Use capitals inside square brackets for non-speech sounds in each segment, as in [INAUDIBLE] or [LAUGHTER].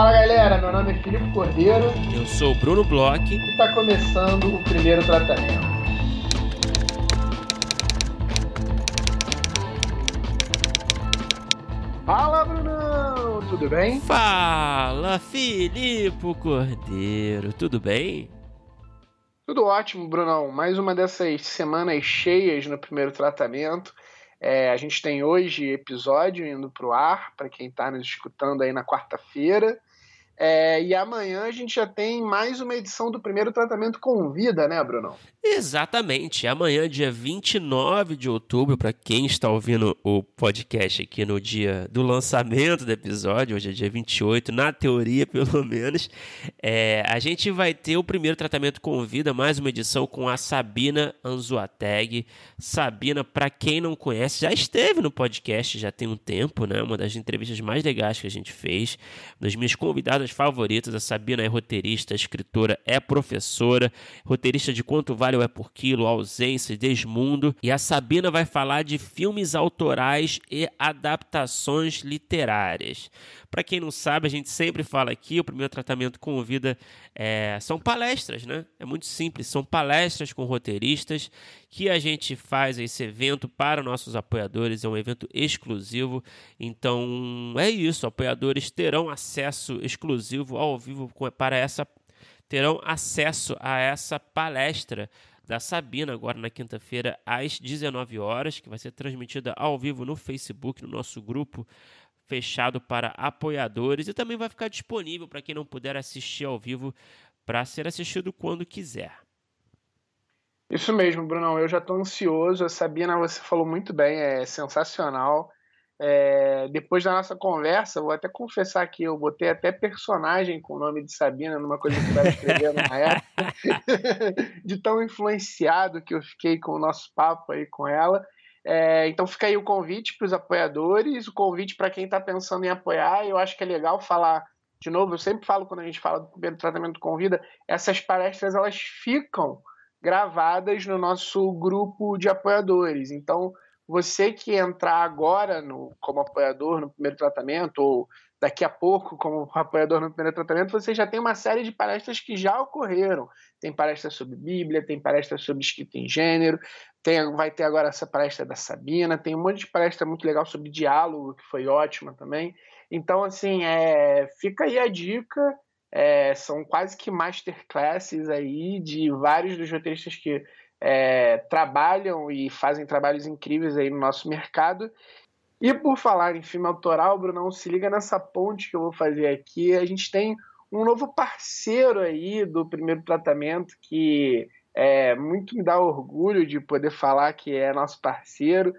Fala galera, meu nome é Filipe Cordeiro. Eu sou o Bruno Bloch. E está começando o primeiro tratamento. Fala Brunão, tudo bem? Fala Filipe Cordeiro, tudo bem? Tudo ótimo, Brunão. Mais uma dessas semanas cheias no primeiro tratamento. É, a gente tem hoje episódio indo para o ar, para quem está nos escutando aí na quarta-feira. É, e amanhã a gente já tem mais uma edição do primeiro tratamento com vida, né, Brunão? Exatamente. Amanhã, dia 29 de outubro, para quem está ouvindo o podcast aqui no dia do lançamento do episódio, hoje é dia 28, na teoria [LAUGHS] pelo menos, é, a gente vai ter o primeiro tratamento com vida, mais uma edição com a Sabina Anzuateg. Sabina, para quem não conhece, já esteve no podcast já tem um tempo, né? Uma das entrevistas mais legais que a gente fez, das minhas convidadas favoritas. A Sabina é roteirista, escritora, é professora, roteirista de Quanto Vale ou É Por Quilo, Ausência, Desmundo. E a Sabina vai falar de filmes autorais e adaptações literárias. Para quem não sabe, a gente sempre fala aqui, o primeiro tratamento com vida é, são palestras, né? É muito simples, são palestras com roteiristas que a gente faz esse evento para nossos apoiadores, é um evento exclusivo. Então é isso, apoiadores terão acesso exclusivo ao vivo para essa terão acesso a essa palestra da Sabina agora na quinta-feira às 19 horas, que vai ser transmitida ao vivo no Facebook, no nosso grupo fechado para apoiadores e também vai ficar disponível para quem não puder assistir ao vivo para ser assistido quando quiser. Isso mesmo, Brunão. Eu já estou ansioso. A Sabina, você falou muito bem, é sensacional. É, depois da nossa conversa, vou até confessar que eu botei até personagem com o nome de Sabina numa coisa que eu estava escrevendo na época, [LAUGHS] de tão influenciado que eu fiquei com o nosso papo aí com ela. É, então fica aí o convite para os apoiadores, o convite para quem está pensando em apoiar. Eu acho que é legal falar de novo. Eu sempre falo quando a gente fala do primeiro tratamento com vida, essas palestras elas ficam gravadas no nosso grupo de apoiadores. Então você que entrar agora no, como apoiador no primeiro tratamento ou daqui a pouco, como apoiador no primeiro tratamento, você já tem uma série de palestras que já ocorreram. Tem palestra sobre Bíblia, tem palestra sobre escrita em gênero, tem, vai ter agora essa palestra da Sabina, tem um monte de palestra muito legal sobre diálogo, que foi ótima também. Então, assim, é, fica aí a dica. É, são quase que masterclasses aí de vários dos roteiristas que é, trabalham e fazem trabalhos incríveis aí no nosso mercado. E por falar em filme autoral, Brunão, se liga nessa ponte que eu vou fazer aqui. A gente tem um novo parceiro aí do primeiro tratamento que é, muito me dá orgulho de poder falar que é nosso parceiro,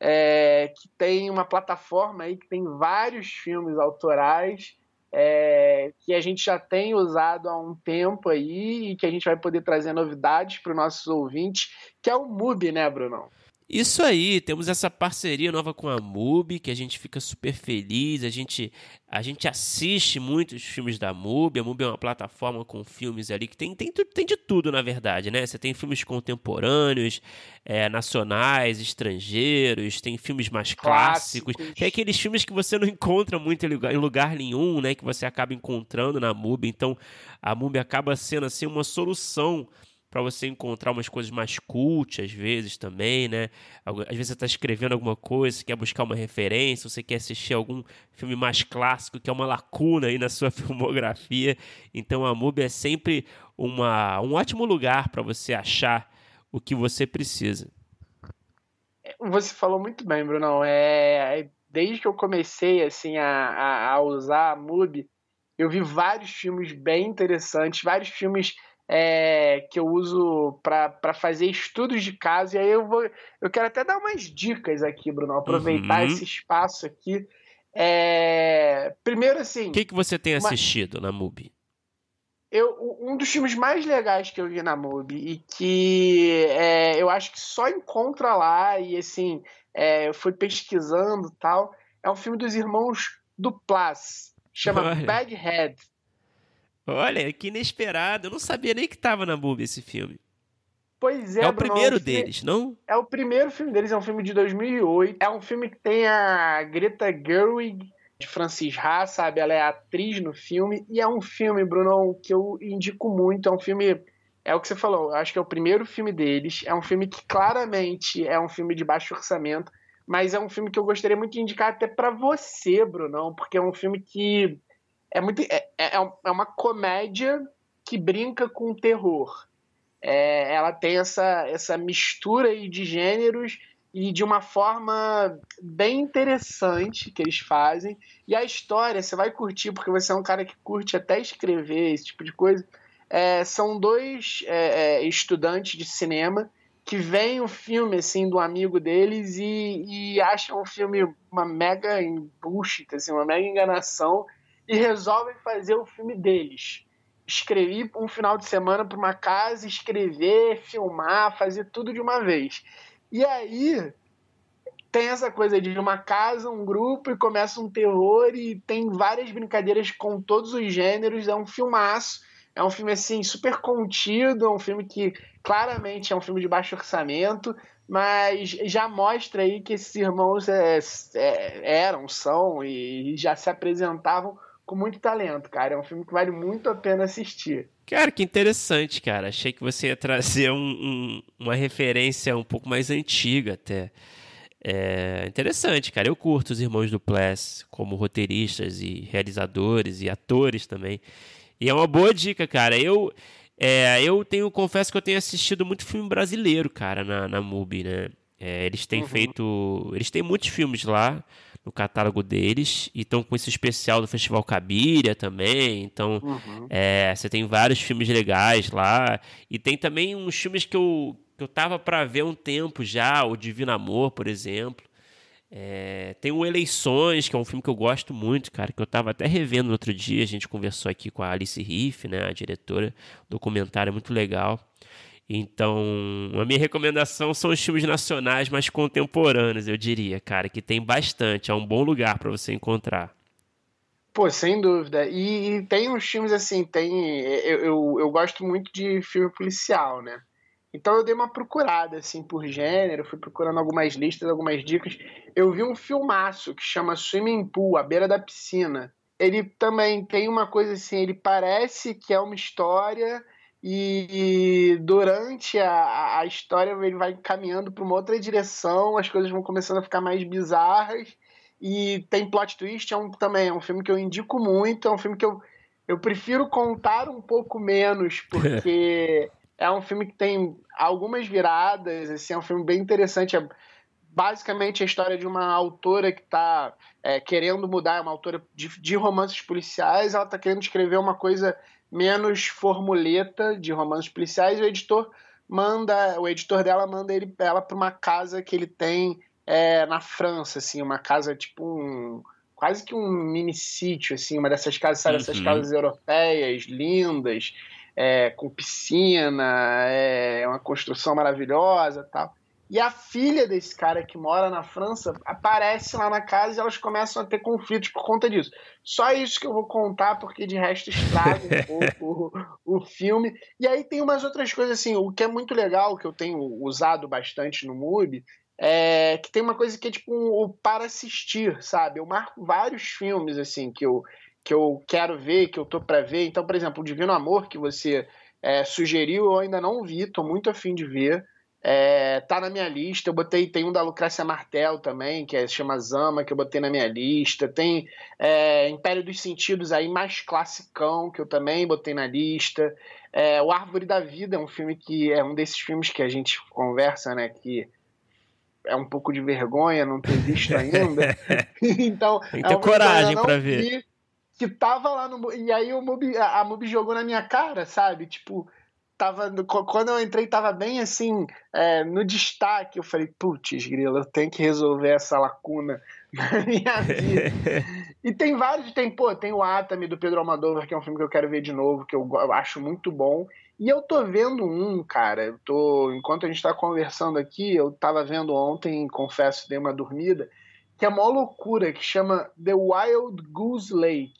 é, que tem uma plataforma aí que tem vários filmes autorais é, que a gente já tem usado há um tempo aí e que a gente vai poder trazer novidades para os nossos ouvintes, que é o MUBI, né, Brunão? Isso aí, temos essa parceria nova com a MUBI, que a gente fica super feliz, a gente, a gente assiste muitos filmes da MUBI, a MUBI é uma plataforma com filmes ali que tem, tem, tem de tudo, na verdade, né? Você tem filmes contemporâneos, é, nacionais, estrangeiros, tem filmes mais clássicos, clássicos, tem aqueles filmes que você não encontra muito em lugar, em lugar nenhum, né? Que você acaba encontrando na MUBI, então a MUBI acaba sendo assim uma solução para você encontrar umas coisas mais cult, às vezes também, né? Às vezes você está escrevendo alguma coisa, você quer buscar uma referência, você quer assistir algum filme mais clássico, que é uma lacuna aí na sua [LAUGHS] filmografia. Então a MUBI é sempre uma, um ótimo lugar para você achar o que você precisa. Você falou muito bem, Bruno. É, desde que eu comecei assim a, a, a usar a MUBI, eu vi vários filmes bem interessantes, vários filmes é, que eu uso para fazer estudos de caso. E aí eu vou. Eu quero até dar umas dicas aqui, Bruno. Aproveitar uhum. esse espaço aqui. É, primeiro, assim. O que, que você tem uma... assistido na MUBI? Eu, um dos filmes mais legais que eu vi na MUBI e que é, eu acho que só encontra lá, e assim, é, eu fui pesquisando tal, é um filme dos irmãos Duplas, chama Baghead. Olha, que inesperado. Eu não sabia nem que tava na MUBI esse filme. Pois é, É o Bruno, primeiro deles, não? É o primeiro filme deles, é um filme de 2008. É um filme que tem a Greta Gerwig, Francis Ha, sabe? Ela é atriz no filme. E é um filme, Bruno, que eu indico muito. É um filme. É o que você falou, acho que é o primeiro filme deles. É um filme que claramente é um filme de baixo orçamento, mas é um filme que eu gostaria muito de indicar até para você, Brunão, porque é um filme que é muito. É, é, é uma comédia que brinca com terror. É, ela tem essa, essa mistura aí de gêneros e de uma forma bem interessante que eles fazem. E a história, você vai curtir, porque você é um cara que curte até escrever, esse tipo de coisa. É, são dois é, é estudantes de cinema que veem o filme assim do amigo deles e, e acham o filme uma mega bullshit, assim, uma mega enganação e resolvem fazer o filme deles. Escrevi um final de semana para uma casa, escrever, filmar, fazer tudo de uma vez. E aí tem essa coisa de uma casa, um grupo e começa um terror e tem várias brincadeiras com todos os gêneros. É um filmaço. É um filme assim super contido, é um filme que claramente é um filme de baixo orçamento, mas já mostra aí que esses irmãos é, é, eram, são e já se apresentavam com muito talento, cara. É um filme que vale muito a pena assistir. Cara, que interessante, cara. Achei que você ia trazer um, um, uma referência um pouco mais antiga até. É interessante, cara. Eu curto os Irmãos do Pless como roteiristas e realizadores e atores também. E é uma boa dica, cara. Eu é, eu tenho, confesso que eu tenho assistido muito filme brasileiro, cara, na, na MUBI, né? É, eles têm uhum. feito. Eles têm muitos filmes lá no catálogo deles. E estão com esse especial do Festival Cabiria também. Então, uhum. é, você tem vários filmes legais lá. E tem também uns filmes que eu, que eu tava para ver um tempo já, o Divino Amor, por exemplo. É, tem o Eleições, que é um filme que eu gosto muito, cara, que eu tava até revendo no outro dia. A gente conversou aqui com a Alice Riff, né, a diretora. O documentário é muito legal. Então, a minha recomendação são os filmes nacionais mais contemporâneos, eu diria, cara, que tem bastante, é um bom lugar para você encontrar. Pô, sem dúvida. E, e, tem uns filmes assim, tem. Eu, eu, eu, gosto muito de filme policial, né? Então eu dei uma procurada, assim, por gênero, fui procurando algumas listas, algumas dicas. Eu vi um filmaço que chama Swimming Pool, A Beira da Piscina. Ele também tem uma coisa assim, ele parece que é uma história e durante a, a história ele vai caminhando para uma outra direção, as coisas vão começando a ficar mais bizarras. E tem plot twist, é um, também é um filme que eu indico muito, é um filme que eu, eu prefiro contar um pouco menos, [LAUGHS] porque é um filme que tem algumas viradas, assim, é um filme bem interessante. É basicamente a história de uma autora que está é, querendo mudar, é uma autora de, de romances policiais, ela está querendo escrever uma coisa menos formuleta de romances policiais, o editor manda, o editor dela manda ele, ela para uma casa que ele tem é, na França, assim, uma casa tipo um quase que um mini sítio, assim, uma dessas casas, sabe, essas uhum. casas europeias lindas, é, com piscina, é uma construção maravilhosa, tal. E a filha desse cara que mora na França aparece lá na casa e elas começam a ter conflitos por conta disso. Só isso que eu vou contar, porque de resto estraga um pouco o, o filme. E aí tem umas outras coisas assim, o que é muito legal, que eu tenho usado bastante no MUBI, é que tem uma coisa que é tipo o um, para assistir, sabe? Eu marco vários filmes assim que eu, que eu quero ver, que eu tô para ver. Então, por exemplo, o Divino Amor, que você é, sugeriu, eu ainda não vi, tô muito afim de ver. É, tá na minha lista. Eu botei, tem um da Lucrécia Martel também, que é, chama Zama, que eu botei na minha lista. Tem é, Império dos Sentidos aí, mais classicão, que eu também botei na lista. É, o Árvore da Vida é um filme que é um desses filmes que a gente conversa, né? Que é um pouco de vergonha não ter visto [LAUGHS] ainda. então, tem que ter é coragem para ver. Que tava lá no. E aí o Mubi, a Mubi jogou na minha cara, sabe? Tipo tava quando eu entrei tava bem assim é, no destaque. Eu falei putz grilo eu tenho que resolver essa lacuna [LAUGHS] na minha vida. [LAUGHS] E tem vários tem pô tem o Atami do Pedro Almodóvar que é um filme que eu quero ver de novo que eu, eu acho muito bom. E eu tô vendo um cara eu tô enquanto a gente tá conversando aqui eu tava vendo ontem confesso dei uma dormida que é uma loucura que chama The Wild Goose Lake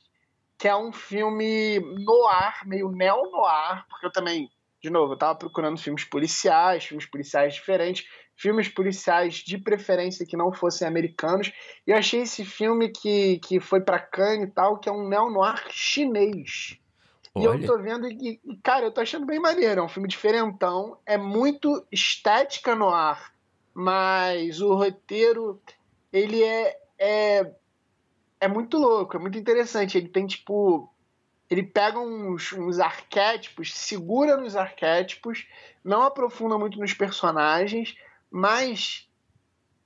que é um filme no ar, meio neo-noir, porque eu também de novo, eu tava procurando filmes policiais, filmes policiais diferentes, filmes policiais de preferência que não fossem americanos, e eu achei esse filme que, que foi para Cannes e tal, que é um neo-noir chinês. Olha. E eu tô vendo e, cara, eu tô achando bem maneiro, é um filme diferentão, é muito estética no ar, mas o roteiro, ele é, é, é muito louco, é muito interessante, ele tem, tipo, ele pega uns, uns arquétipos, segura nos arquétipos, não aprofunda muito nos personagens, mas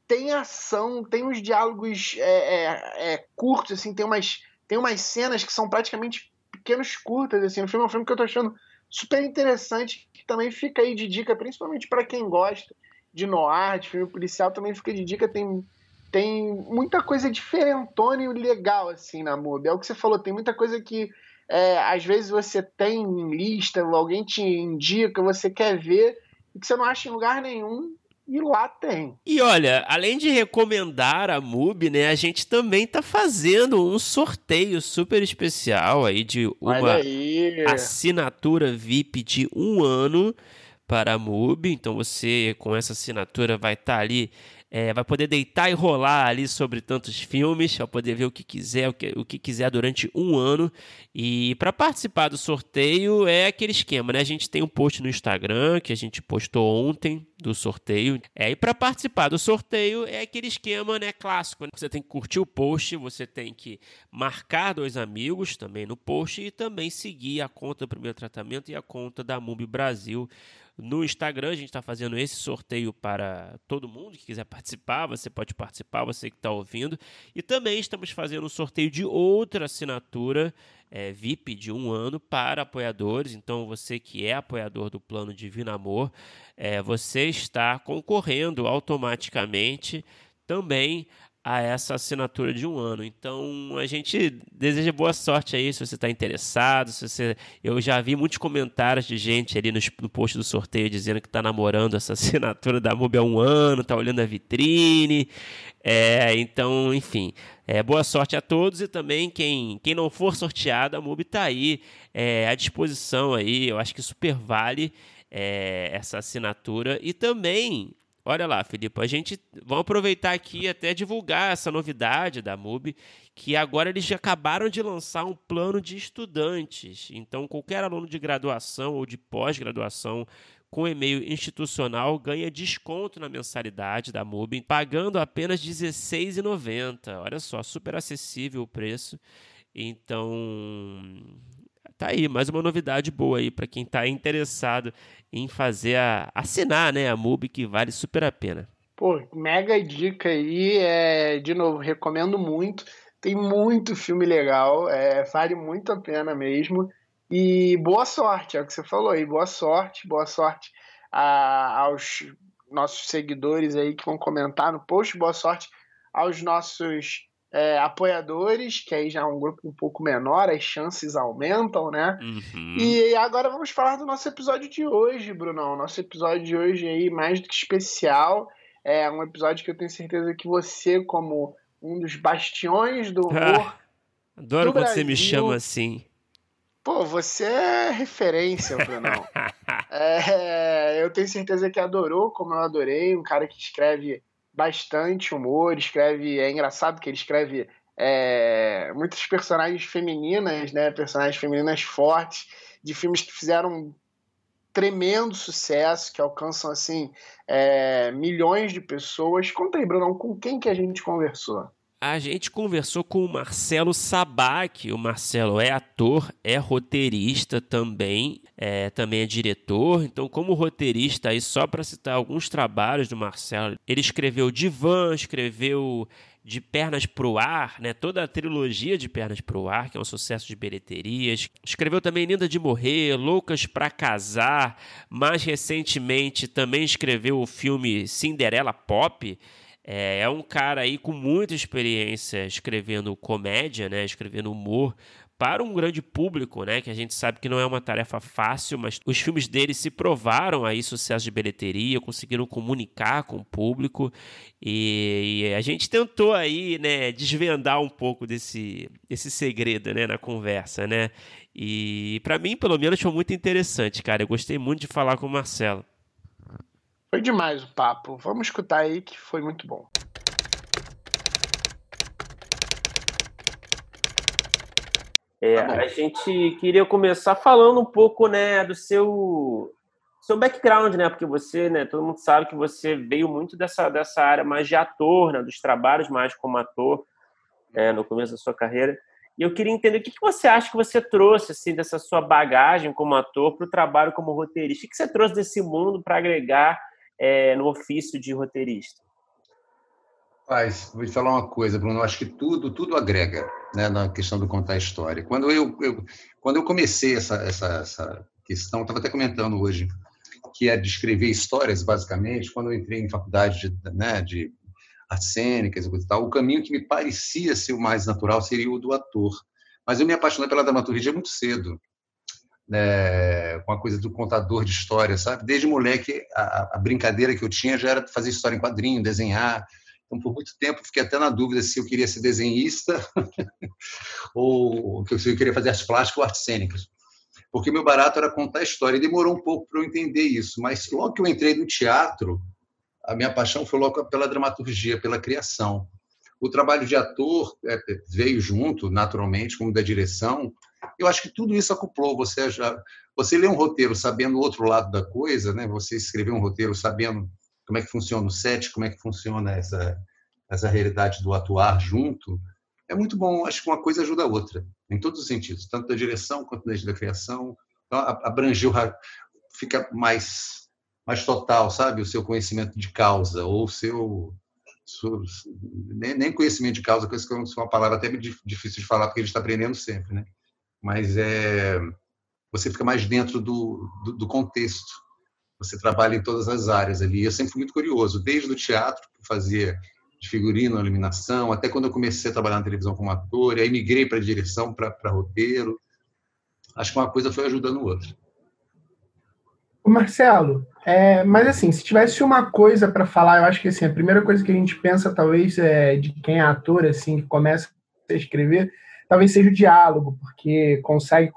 tem ação, tem uns diálogos é, é, é, curtos, assim, tem umas, tem umas cenas que são praticamente pequenos curtas, assim, o filme é um filme que eu tô achando super interessante, que também fica aí de dica, principalmente para quem gosta de noir, de filme policial, também fica de dica, tem tem muita coisa diferentona e legal, assim, na MUBI. É o que você falou, tem muita coisa que é, às vezes você tem em lista, alguém te indica, você quer ver, e que você não acha em lugar nenhum, e lá tem. E olha, além de recomendar a MUBI, né, a gente também tá fazendo um sorteio super especial aí de uma assinatura VIP de um ano para a MUBI. Então você, com essa assinatura, vai estar tá ali é, vai poder deitar e rolar ali sobre tantos filmes, vai poder ver o que quiser, o que, o que quiser durante um ano. E para participar do sorteio é aquele esquema, né? A gente tem um post no Instagram que a gente postou ontem do sorteio. É, e para participar do sorteio é aquele esquema, né, clássico. Né? Você tem que curtir o post, você tem que marcar dois amigos também no post e também seguir a conta do primeiro tratamento e a conta da MUBI Brasil no Instagram, a gente está fazendo esse sorteio para todo mundo que quiser participar. Você pode participar, você que está ouvindo. E também estamos fazendo um sorteio de outra assinatura é, VIP de um ano para apoiadores. Então, você que é apoiador do plano Divino Amor, é, você está concorrendo automaticamente também a essa assinatura de um ano. Então a gente deseja boa sorte aí se você está interessado. Se você, eu já vi muitos comentários de gente ali no, post do sorteio dizendo que está namorando essa [LAUGHS] assinatura da MUBI há um ano, está olhando a vitrine. É, então, enfim, é, boa sorte a todos e também quem, quem não for sorteado, a MUBI está aí é, à disposição aí. Eu acho que super vale é, essa assinatura e também Olha lá, Felipe, a gente vamos aproveitar aqui até divulgar essa novidade da MUB, que agora eles já acabaram de lançar um plano de estudantes. Então, qualquer aluno de graduação ou de pós-graduação com e-mail institucional ganha desconto na mensalidade da MUB, pagando apenas R$ 16,90. Olha só, super acessível o preço. Então, tá aí, mais uma novidade boa aí para quem está interessado em fazer a assinar, né, a MUBI, que vale super a pena. Pô, mega dica aí, é, de novo, recomendo muito. Tem muito filme legal, é, vale muito a pena mesmo. E boa sorte, é o que você falou aí, boa sorte, boa sorte a, aos nossos seguidores aí que vão comentar no post, boa sorte aos nossos é, apoiadores, que aí já é um grupo um pouco menor, as chances aumentam, né? Uhum. E agora vamos falar do nosso episódio de hoje, Brunão. Nosso episódio de hoje aí, mais do que especial, é um episódio que eu tenho certeza que você, como um dos bastiões do humor. Ah, adoro do quando Brasil, você me chama assim. Pô, você é referência, Brunão. [LAUGHS] é, eu tenho certeza que adorou, como eu adorei, um cara que escreve bastante humor, escreve. É engraçado que ele escreve é, muitas personagens femininas, né? Personagens femininas fortes, de filmes que fizeram tremendo sucesso, que alcançam assim é, milhões de pessoas. Conta aí, Bruno, com quem que a gente conversou? A gente conversou com o Marcelo Sabac. O Marcelo é ator, é roteirista também, é, também é diretor. Então, como roteirista, aí só para citar alguns trabalhos do Marcelo, ele escreveu Divan, escreveu De Pernas pro Ar, né? toda a trilogia de Pernas pro Ar, que é um sucesso de bilheterias. Escreveu também Linda de Morrer, Loucas para Casar. Mais recentemente também escreveu o filme Cinderela Pop é, é um cara aí com muita experiência escrevendo comédia, né? Escrevendo humor para um grande público, né? Que a gente sabe que não é uma tarefa fácil, mas os filmes dele se provaram aí sucesso de bilheteria, conseguiram comunicar com o público e, e a gente tentou aí, né, desvendar um pouco desse, desse segredo, né, na conversa, né? E para mim, pelo menos, foi muito interessante, cara. Eu gostei muito de falar com o Marcelo. Foi demais o papo. Vamos escutar aí que foi muito bom. É, tá a gente queria começar falando um pouco, né, do seu seu background, né? Porque você, né, todo mundo sabe que você veio muito dessa, dessa área mais de ator, né, dos trabalhos mais como ator é, no começo da sua carreira. E eu queria entender o que, que você acha que você trouxe assim dessa sua bagagem como ator para o trabalho como roteirista. O que, que você trouxe desse mundo para agregar é, no ofício de roteirista? Paz, vou te falar uma coisa, Bruno. Eu acho que tudo, tudo agrega, né, na questão do contar história. Quando eu, eu quando eu comecei essa, essa, essa questão, estava até comentando hoje, que é de escrever histórias, basicamente. Quando eu entrei em faculdade de, né, de artes cênicas e tal, o caminho que me parecia ser o mais natural seria o do ator. Mas eu me apaixonei pela dramaturgia muito cedo, né, com a coisa do contador de histórias, sabe? Desde moleque, a, a brincadeira que eu tinha já era fazer história em quadrinho, desenhar então, por muito tempo, fiquei até na dúvida se eu queria ser desenhista [LAUGHS] ou se eu queria fazer artes plásticas ou artes cênicas. Porque meu barato era contar história. E demorou um pouco para eu entender isso. Mas logo que eu entrei no teatro, a minha paixão foi logo pela dramaturgia, pela criação. O trabalho de ator é, veio junto, naturalmente, como da direção. Eu acho que tudo isso acoplou. Você já, você lê um roteiro sabendo o outro lado da coisa, né? Você escrever um roteiro sabendo como é que funciona o set, como é que funciona essa, essa realidade do atuar junto, é muito bom. Acho que uma coisa ajuda a outra, em todos os sentidos, tanto da direção quanto da criação. Então, abrangeu, fica mais, mais total, sabe? O seu conhecimento de causa, ou o seu. nem, conhecimento de causa, que é uma palavra até difícil de falar, porque a gente está aprendendo sempre, né? Mas é, você fica mais dentro do, do, do contexto você trabalha em todas as áreas ali. Eu sempre fui muito curioso, desde o teatro, que fazia de figurino, iluminação, até quando eu comecei a trabalhar na televisão como ator, e aí migrei para direção, para roteiro. Acho que uma coisa foi ajudando a outra. Marcelo, é, mas assim, se tivesse uma coisa para falar, eu acho que assim, a primeira coisa que a gente pensa, talvez, é de quem é ator, assim, que começa a escrever, talvez seja o diálogo, porque consegue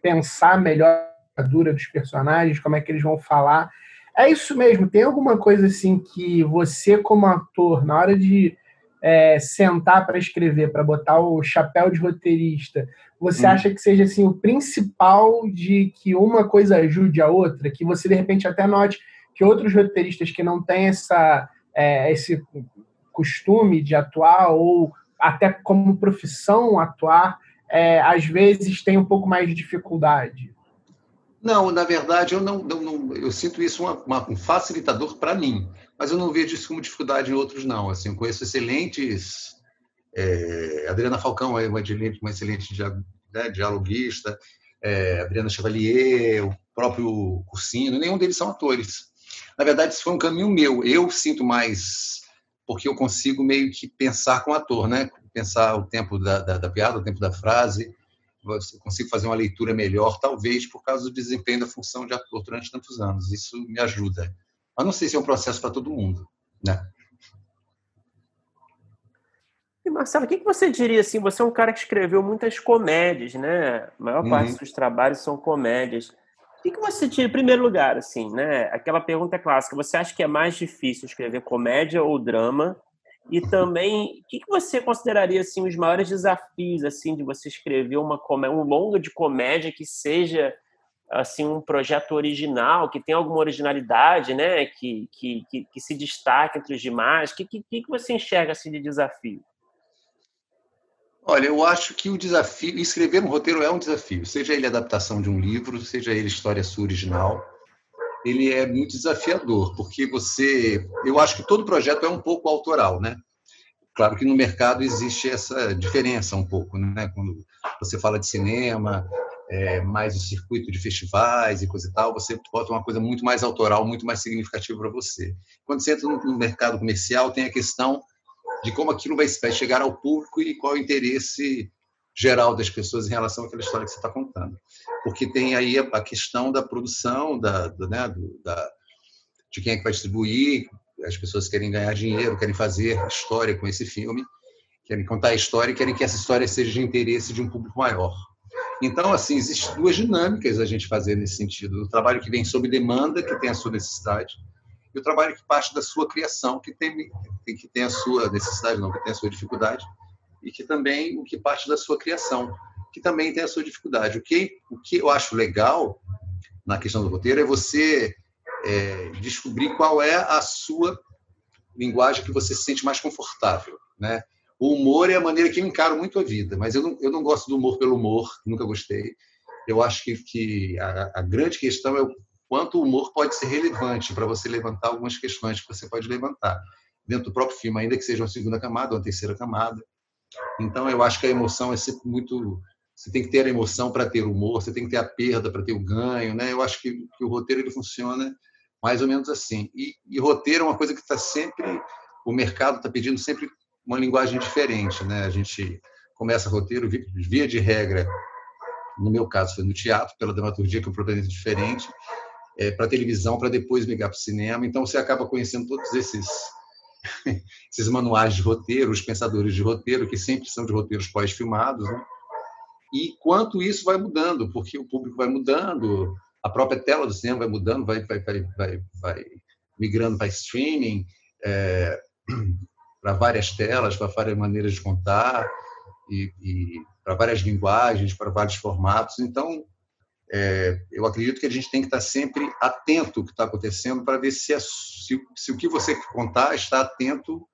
pensar melhor dura dos personagens, como é que eles vão falar. É isso mesmo, tem alguma coisa assim que você, como ator, na hora de é, sentar para escrever, para botar o chapéu de roteirista, você hum. acha que seja assim o principal de que uma coisa ajude a outra, que você de repente até note que outros roteiristas que não têm essa, é, esse costume de atuar ou até como profissão atuar, é, às vezes tem um pouco mais de dificuldade? Não, na verdade, eu não, não, não eu sinto isso uma, uma, um facilitador para mim, mas eu não vejo isso como dificuldade em outros, não. Assim, conheço excelentes. É, Adriana Falcão é uma excelente, uma excelente né, dialoguista, é, Adriana Chevalier, o próprio Cursino, nenhum deles são atores. Na verdade, isso foi um caminho meu. Eu sinto mais porque eu consigo meio que pensar com o ator, né? Pensar o tempo da, da, da piada, o tempo da frase, consigo fazer uma leitura melhor, talvez por causa do desempenho da função de ator durante tantos anos. Isso me ajuda. Mas não sei se é um processo para todo mundo, né? E Marcelo, o que você diria assim? Você é um cara que escreveu muitas comédias, né? A maior parte uhum. dos seus trabalhos são comédias. O que você diria em primeiro lugar, assim, né? Aquela pergunta clássica. Você acha que é mais difícil escrever comédia ou drama? E também, o que, você consideraria assim os maiores desafios assim de você escrever uma um longa de comédia que seja assim um projeto original, que tenha alguma originalidade, né, que, que, que, que se destaque entre os demais? O que, que, que você enxerga assim de desafio? Olha, eu acho que o desafio, escrever um roteiro é um desafio, seja ele adaptação de um livro, seja ele história sua original ele é muito desafiador, porque você, eu acho que todo projeto é um pouco autoral, né? Claro que no mercado existe essa diferença um pouco, né? Quando você fala de cinema, é, mais o circuito de festivais e coisa e tal, você bota uma coisa muito mais autoral, muito mais significativa para você. Quando você entra no mercado comercial, tem a questão de como aquilo vai, chegar ao público e qual o interesse geral das pessoas em relação àquela história que você está contando. Porque tem aí a questão da produção, da, do, né, do, da, de quem é que vai distribuir, as pessoas querem ganhar dinheiro, querem fazer história com esse filme, querem contar a história e querem que essa história seja de interesse de um público maior. Então, assim, existem duas dinâmicas a gente fazer nesse sentido. O trabalho que vem sob demanda, que tem a sua necessidade, e o trabalho que parte da sua criação, que tem, que tem a sua necessidade, não, que tem a sua dificuldade, e que também o que parte da sua criação, que também tem a sua dificuldade. O que, o que eu acho legal na questão do roteiro é você é, descobrir qual é a sua linguagem que você se sente mais confortável, né? O humor é a maneira que eu encaro muito a vida, mas eu não, eu não gosto do humor pelo humor, nunca gostei. Eu acho que, que a, a grande questão é o quanto o humor pode ser relevante para você levantar algumas questões que você pode levantar dentro do próprio filme, ainda que seja uma segunda camada ou uma terceira camada. Então, eu acho que a emoção é sempre muito. Você tem que ter a emoção para ter humor, você tem que ter a perda para ter o ganho, né? Eu acho que, que, o roteiro ele funciona mais ou menos assim. E, e roteiro é uma coisa que está sempre. O mercado está pedindo sempre uma linguagem diferente, né? A gente começa roteiro via de regra, no meu caso foi no teatro, pela dramaturgia que é um protagonista diferente, é, para televisão, para depois migrar para o cinema. Então você acaba conhecendo todos esses [LAUGHS] esses manuais de roteiro, os pensadores de roteiro, que sempre são de roteiros pós-filmados, né? E quanto isso vai mudando, porque o público vai mudando, a própria tela do cinema vai mudando, vai, vai, vai, vai, vai migrando para streaming, é, [CLEARS THROAT] para várias telas, para várias maneiras de contar, e, e para várias linguagens, para vários formatos. Então, é, eu acredito que a gente tem que estar sempre atento ao que está acontecendo para ver se, se, se, o que você contar está atento,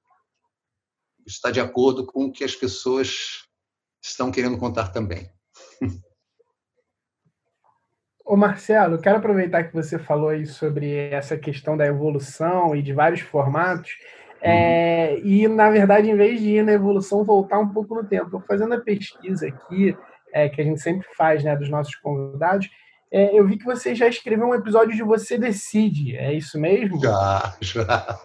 está de acordo com o que as pessoas estão querendo contar também. Ô Marcelo, quero aproveitar que você falou aí sobre essa questão da evolução e de vários formatos é, e, na verdade, em vez de ir na evolução, voltar um pouco no tempo. fazendo a pesquisa aqui, é, que a gente sempre faz né, dos nossos convidados, é, eu vi que você já escreveu um episódio de Você Decide, é isso mesmo? Já, já.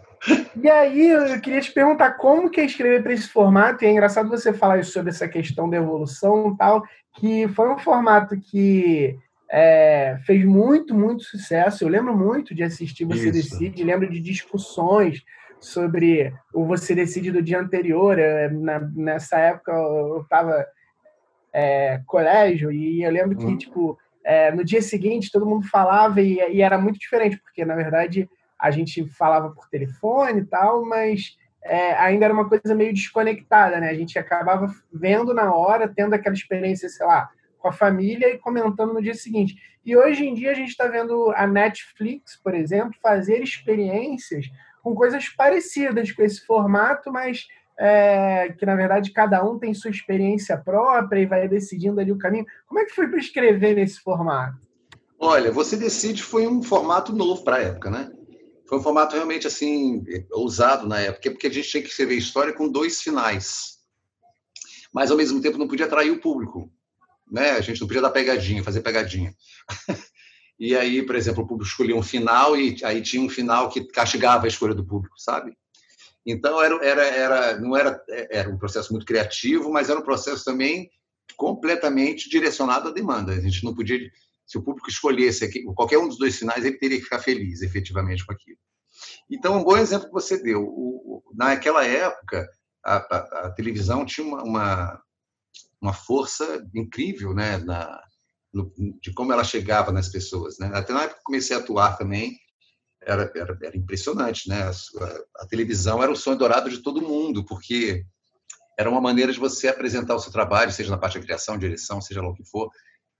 E aí eu queria te perguntar como que é escrever para esse formato, e é engraçado você falar isso sobre essa questão da evolução e tal, que foi um formato que é, fez muito, muito sucesso. Eu lembro muito de assistir Você isso. Decide, lembro de discussões sobre o Você Decide do dia anterior. Na, nessa época eu estava é, colégio e eu lembro que, uhum. tipo, é, no dia seguinte todo mundo falava e, e, era muito diferente, porque, na verdade, a gente falava por telefone e tal, mas é, ainda era uma coisa meio desconectada, né? A gente acabava vendo na hora, tendo aquela experiência, sei lá, com a família e comentando no dia seguinte. E hoje em dia a gente está vendo a Netflix, por exemplo, fazer experiências com coisas parecidas com esse formato, mas é, que na verdade cada um tem sua experiência própria e vai decidindo ali o caminho. Como é que foi para escrever nesse formato? Olha, você decide foi um formato novo para a época, né? Foi um formato realmente assim ousado na época, porque a gente tinha que escrever história com dois finais, mas ao mesmo tempo não podia atrair o público, né? A gente não podia dar pegadinha, fazer pegadinha. [LAUGHS] E aí, por exemplo, o público escolhia um final e aí tinha um final que castigava a escolha do público, sabe? Então era, era, era não era era um processo muito criativo, mas era um processo também completamente direcionado à demanda. A gente não podia, se o público escolhesse aqui, qualquer um dos dois finais, ele teria que ficar feliz, efetivamente, com aquilo. Então, um bom exemplo que você deu. O, naquela época, a, a, a televisão tinha uma, uma, uma, força incrível, né, na, no, de como ela chegava nas pessoas. Né? Até na época que comecei a atuar também, era, era, era impressionante. Né? A, a, televisão era o sonho dourado de todo mundo, porque era uma maneira de você apresentar o seu trabalho, seja na parte da criação, direção, seja lá o que for,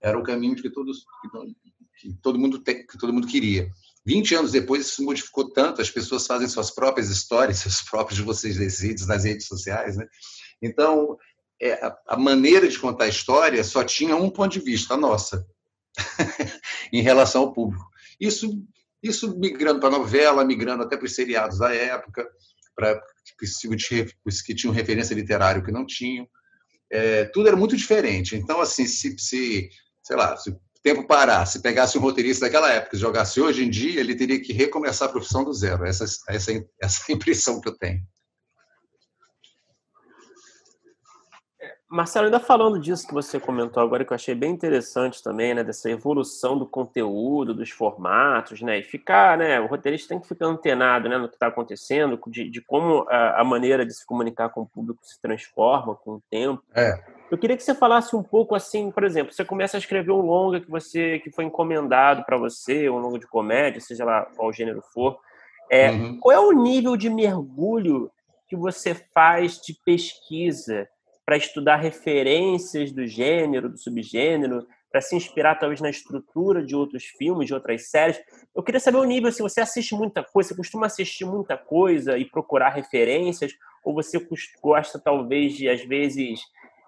era o caminho que, todos, que, que todo, mundo te, que todo mundo queria. 20 anos depois, isso modificou tanto, as pessoas fazem suas próprias histórias, [LAUGHS] seus próprios vocês decidem nas redes sociais. Né? Então, é, a, a, maneira de contar a história só tinha um ponto de vista, a nossa, [LAUGHS] em relação ao público. Isso, isso migrando para a novela, migrando até para os seriados da época, para os que tinham referência literária que não tinham. É, tudo era muito diferente. Então, assim, se, se sei lá, se o tempo parar, se pegasse um roteirista daquela época e jogasse hoje em dia, ele teria que recomeçar a profissão do zero. Essa, essa, essa é a impressão que eu tenho. Marcelo, ainda falando disso que você comentou agora, que eu achei bem interessante também, né, dessa evolução do conteúdo, dos formatos, né, e ficar, né, o roteirista tem que ficar antenado, né, no que está acontecendo, de, de como a, a, maneira de se comunicar com o público se transforma com o tempo. É. Eu queria que você falasse um pouco assim, por exemplo, você começa a escrever um longa que você que foi encomendado para você, um longa de comédia, seja lá qual gênero for. É, uhum. Qual é o nível de mergulho que você faz de pesquisa? Para estudar referências do gênero, do subgênero, para se inspirar talvez na estrutura de outros filmes, de outras séries. Eu queria saber o nível, se você assiste muita coisa, você costuma assistir muita coisa e procurar referências, ou você gosta talvez de, às vezes,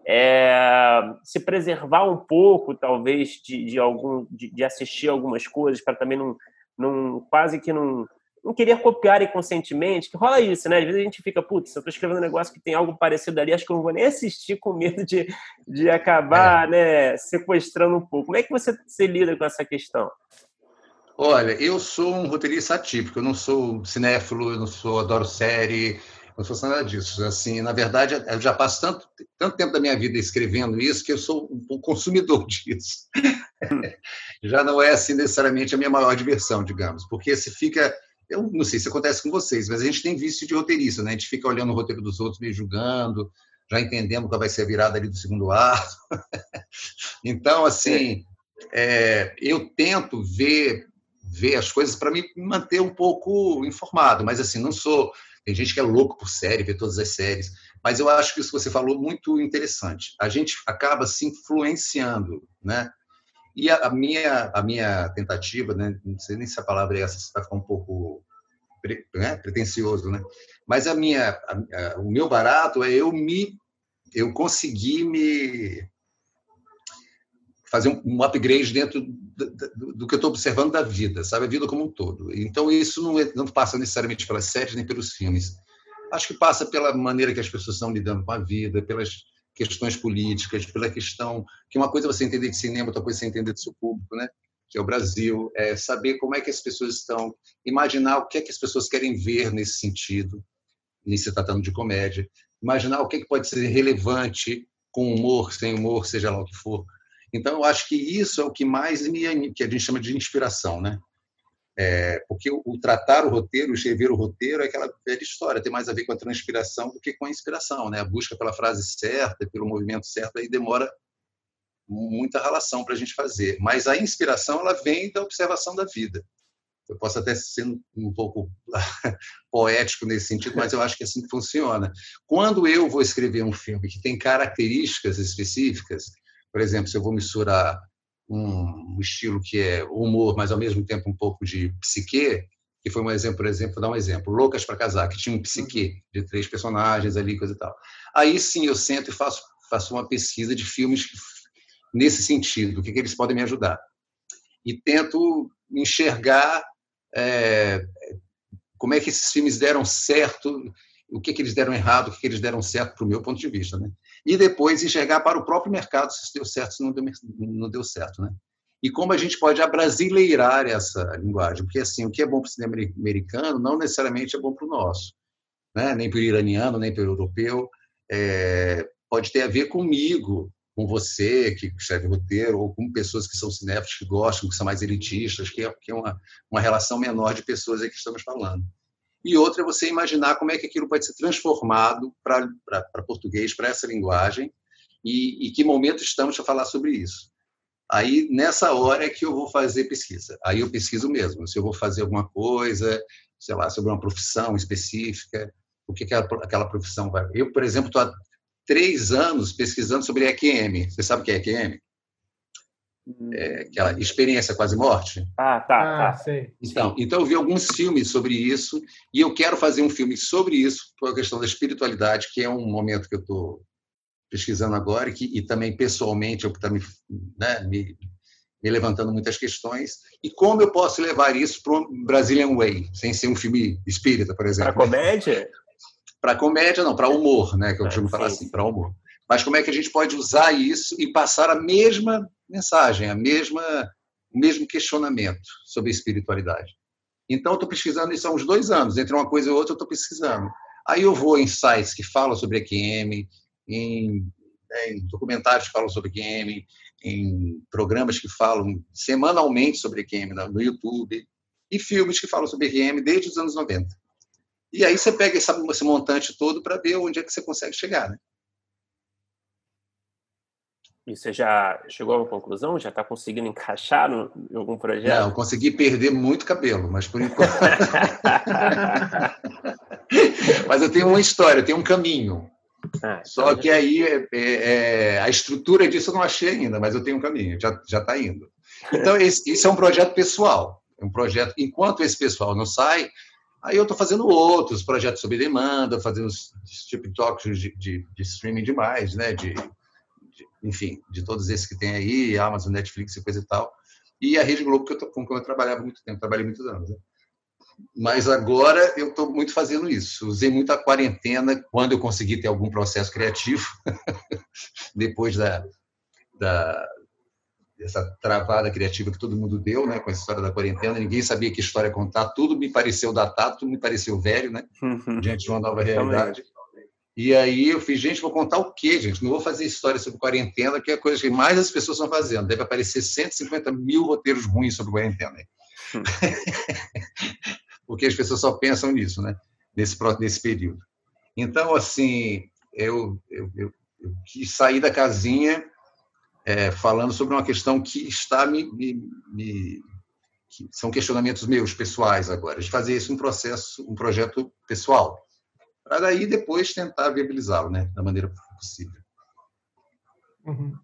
é, se preservar um pouco, talvez, de, de algum, de, de assistir algumas coisas, para também não, não quase que não não querer copiar inconscientemente, que rola isso, né? Às vezes a gente fica, putz, eu tô escrevendo um negócio que tem algo parecido ali, acho que eu não vou nem assistir com medo de, de acabar, é. né, sequestrando um pouco. Como é que você se lida com essa questão? Olha, eu sou um roteirista atípico, eu não sou cinéfilo, eu não sou, adoro série, não sou nada disso. Assim, na verdade, eu já passo tanto, tanto tempo da minha vida escrevendo isso que eu sou um consumidor [LAUGHS] disso. [LAUGHS] já não é assim necessariamente a minha maior diversão, digamos, porque se fica eu não sei se acontece com vocês, mas a gente tem vício de roteirista, né? A gente fica olhando o roteiro dos outros, meio julgando, já entendendo qual vai ser a virada ali do segundo ato. [LAUGHS] então, assim, é, eu tento ver ver as coisas para me manter um pouco informado, mas assim, não sou. Tem gente que é louco por série, ver todas as séries, mas eu acho que isso que você falou muito interessante. A gente acaba se influenciando, né? E a, a, minha, a minha tentativa, né, não sei nem se a palavra é essa, se vai ficar um pouco né, pretencioso, né? mas a minha, a, o meu barato é eu me eu conseguir me fazer um, um upgrade dentro do, do, do que eu estou observando da vida, sabe? A vida como um todo. Então, isso não, é, não passa necessariamente pelas séries nem pelos filmes. Acho que passa pela maneira que as pessoas estão lidando com a vida, pelas questões políticas, pela questão que uma coisa é você entender de cinema, outra coisa é você entender do seu público, né? que é o Brasil, é saber como é que as pessoas estão, imaginar o que é que as pessoas querem ver nesse sentido, em se tratando de comédia, imaginar o que, é que pode ser relevante com humor, sem humor, seja lá o que for. Então, eu acho que isso é o que mais me que a gente chama de inspiração, né? É, porque o, o, tratar o roteiro, o escrever o roteiro é aquela velha história, tem mais a ver com a transpiração do que com a inspiração, né? A busca pela frase certa, pelo movimento certo, aí demora muita relação para a gente fazer. Mas a inspiração ela vem da observação da vida. Eu posso até ser um pouco [LAUGHS] poético nesse sentido, mas eu acho que é assim que funciona. Quando eu vou escrever um filme que tem características específicas, por exemplo, se eu vou misturar um estilo que é humor, mas ao mesmo tempo um pouco de psique, que foi um exemplo, por exemplo, vou dar um exemplo, Loucas para Casar, que tinha um psique de três personagens ali, coisa e tal. Aí sim eu sento e faço, faço uma pesquisa de filmes nesse sentido, o que, que eles podem me ajudar. E tento enxergar é, como é que esses filmes deram certo, o que, que eles deram errado, o que, que eles deram certo para o meu ponto de vista. Né? E depois enxergar para o próprio mercado se deu certo, se não deu, não deu certo, né? E como a gente pode abrasileirar essa linguagem, porque assim, o que é bom para o cinema americano não necessariamente é bom para o nosso, né? Nem para o iraniano, nem para o europeu, é, pode ter a ver comigo, com você que escreve roteiro, ou com pessoas que são cinéfilos, que gostam, que são mais elitistas, que é, que é uma, uma relação menor de pessoas aí que estamos falando e outra é você imaginar como é que aquilo pode ser transformado para português, para essa linguagem, e, e que momento estamos para falar sobre isso. Aí, nessa hora é que eu vou fazer pesquisa. Aí eu pesquiso mesmo. Se eu vou fazer alguma coisa, sei lá, sobre uma profissão específica, o que aquela, aquela profissão vai... Eu, por exemplo, estou há três anos pesquisando sobre EQM. Você sabe o que é EQM? É, aquela experiência quase morte. Ah, tá, ah, tá. Sei. Então, então eu vi alguns filmes sobre isso e eu quero fazer um filme sobre isso, por a questão da espiritualidade, que é um momento que eu estou pesquisando agora e, que, e também pessoalmente eu está me, né, me, me, levantando muitas questões. E como eu posso levar isso para o Brazilian Way, sem ser um filme espírita, por exemplo. Para comédia? Para comédia, não, para humor, né? Que eu costumo ah, falar assim, para humor. Mas como é que a gente pode usar isso e passar a mesma mensagem, a mesma, o mesmo questionamento sobre espiritualidade. Então, estou pesquisando isso há uns dois anos. Entre uma coisa e outra, estou pesquisando. Aí eu vou em sites que falam sobre EQM, em né, em documentários que falam sobre game, em programas que falam semanalmente sobre game no YouTube, e filmes que falam sobre game desde os anos 90. E aí você pega esse montante todo para ver onde é que você consegue chegar, né? E você já chegou a uma conclusão? Já está conseguindo encaixar no, em algum projeto? Não, consegui perder muito cabelo, mas por enquanto. [LAUGHS] mas eu tenho uma história, eu tenho um caminho. Ah, Só então que aí é, é, é, a estrutura disso eu não achei ainda, mas eu tenho um caminho, já está indo. Então, esse, esse é um projeto pessoal. É um projeto. Enquanto esse pessoal não sai, aí eu estou fazendo outros projetos sob demanda, fazendo os TikToks de, de, de streaming demais, né? De, enfim, de todos esses que tem aí, Amazon, Netflix e coisa e tal. E a Rede Globo, que eu, com quem eu trabalhava muito tempo, trabalhei muitos anos. Né? Mas agora eu estou muito fazendo isso. Usei muito a quarentena quando eu consegui ter algum processo criativo, [LAUGHS] depois da, da, dessa travada criativa que todo mundo deu, né, com a história da quarentena. Ninguém sabia que história contar. Tudo me pareceu datado, tudo me pareceu velho, né, uhum. diante de uma nova realidade. E aí eu fiz, gente, vou contar o quê, gente? Não vou fazer história sobre quarentena, que é a coisa que mais as pessoas estão fazendo. Deve aparecer 150 mil roteiros ruins sobre quarentena. Hum. [LAUGHS] Porque as pessoas só pensam nisso, né? Nesse, nesse período. Então, assim, eu, eu, eu, eu quis sair da casinha é, falando sobre uma questão que está me, me, me que são questionamentos meus pessoais agora, de fazer isso um processo, um projeto pessoal para daí depois tentar viabilizá-lo, né, da maneira possível. Uhum.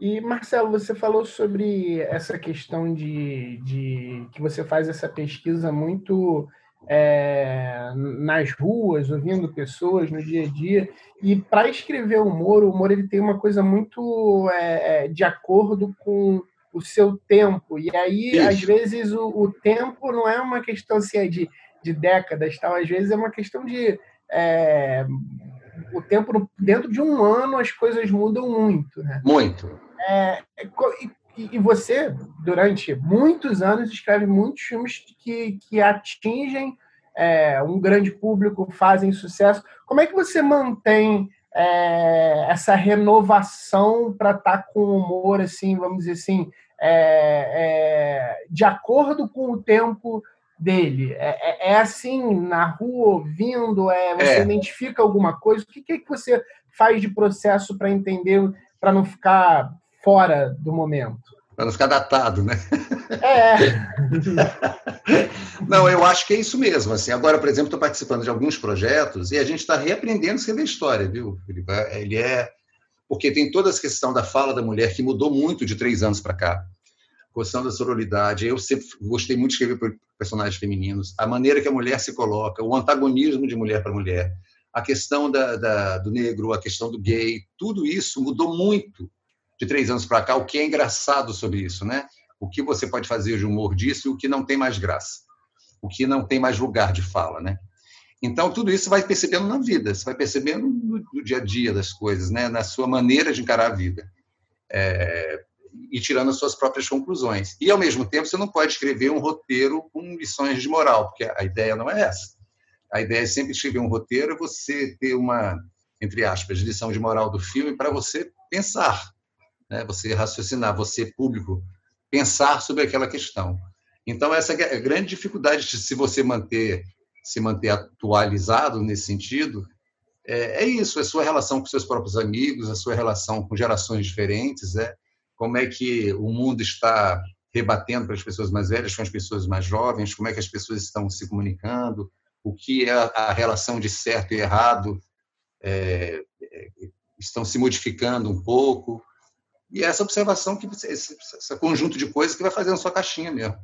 E Marcelo, você falou sobre essa questão de, de que você faz essa pesquisa muito é, nas ruas, ouvindo pessoas no dia a dia. E para escrever humor, o humor ele tem uma coisa muito é, é de acordo com o seu tempo. E aí, Isso. às vezes, o, o, tempo não é uma questão assim, é de de décadas, tal. Às vezes é uma questão de é, o tempo dentro de um ano as coisas mudam muito, né? Muito. É, e, e, você durante muitos anos escreve muitos filmes que, que atingem é, um grande público, fazem sucesso. Como é que você mantém é, essa renovação para estar tá com humor, assim, vamos dizer assim, é, é, de acordo com o tempo dele? É, é, é, assim, na rua, ouvindo? É, você é. identifica alguma coisa? O que, que, é que você faz de processo para entender, para não ficar fora do momento? Para não ficar datado, né? É. [LAUGHS] não, eu acho que é isso mesmo. Assim, agora, por exemplo, estou participando de alguns projetos e a gente está reaprendendo a escrever história, viu, Felipe? Ele é. Porque tem toda essa questão da fala da mulher que mudou muito de três anos para cá questão da sororidade. Eu sempre gostei muito de escrever por personagens femininos. A maneira que a mulher se coloca, o antagonismo de mulher para mulher, a questão da, da, do negro, a questão do gay, tudo isso mudou muito de três anos para cá. O que é engraçado sobre isso, né? O que você pode fazer de humor disso e o que não tem mais graça, o que não tem mais lugar de fala, né? Então, tudo isso vai percebendo na vida, você vai percebendo no, no dia a dia das coisas, né? na sua maneira de encarar a vida. É, e tirando as suas próprias conclusões. E, ao mesmo tempo, você não pode escrever um roteiro com lições de moral, porque a ideia não é essa. A ideia é sempre escrever um roteiro, você ter uma, entre aspas, lição de moral do filme para você pensar, né? você raciocinar, você, público, pensar sobre aquela questão. Então, essa é a grande dificuldade de se você manter, se manter atualizado nesse sentido, é, é isso, é a sua relação com seus próprios amigos, a sua relação com gerações diferentes, é, como é que o mundo está rebatendo para as pessoas mais velhas com as pessoas mais jovens, como é que as pessoas estão se comunicando, o que é a relação de certo e errado, é, é, estão se modificando um pouco. E essa observação, que esse, esse conjunto de coisas que vai fazendo sua caixinha mesmo.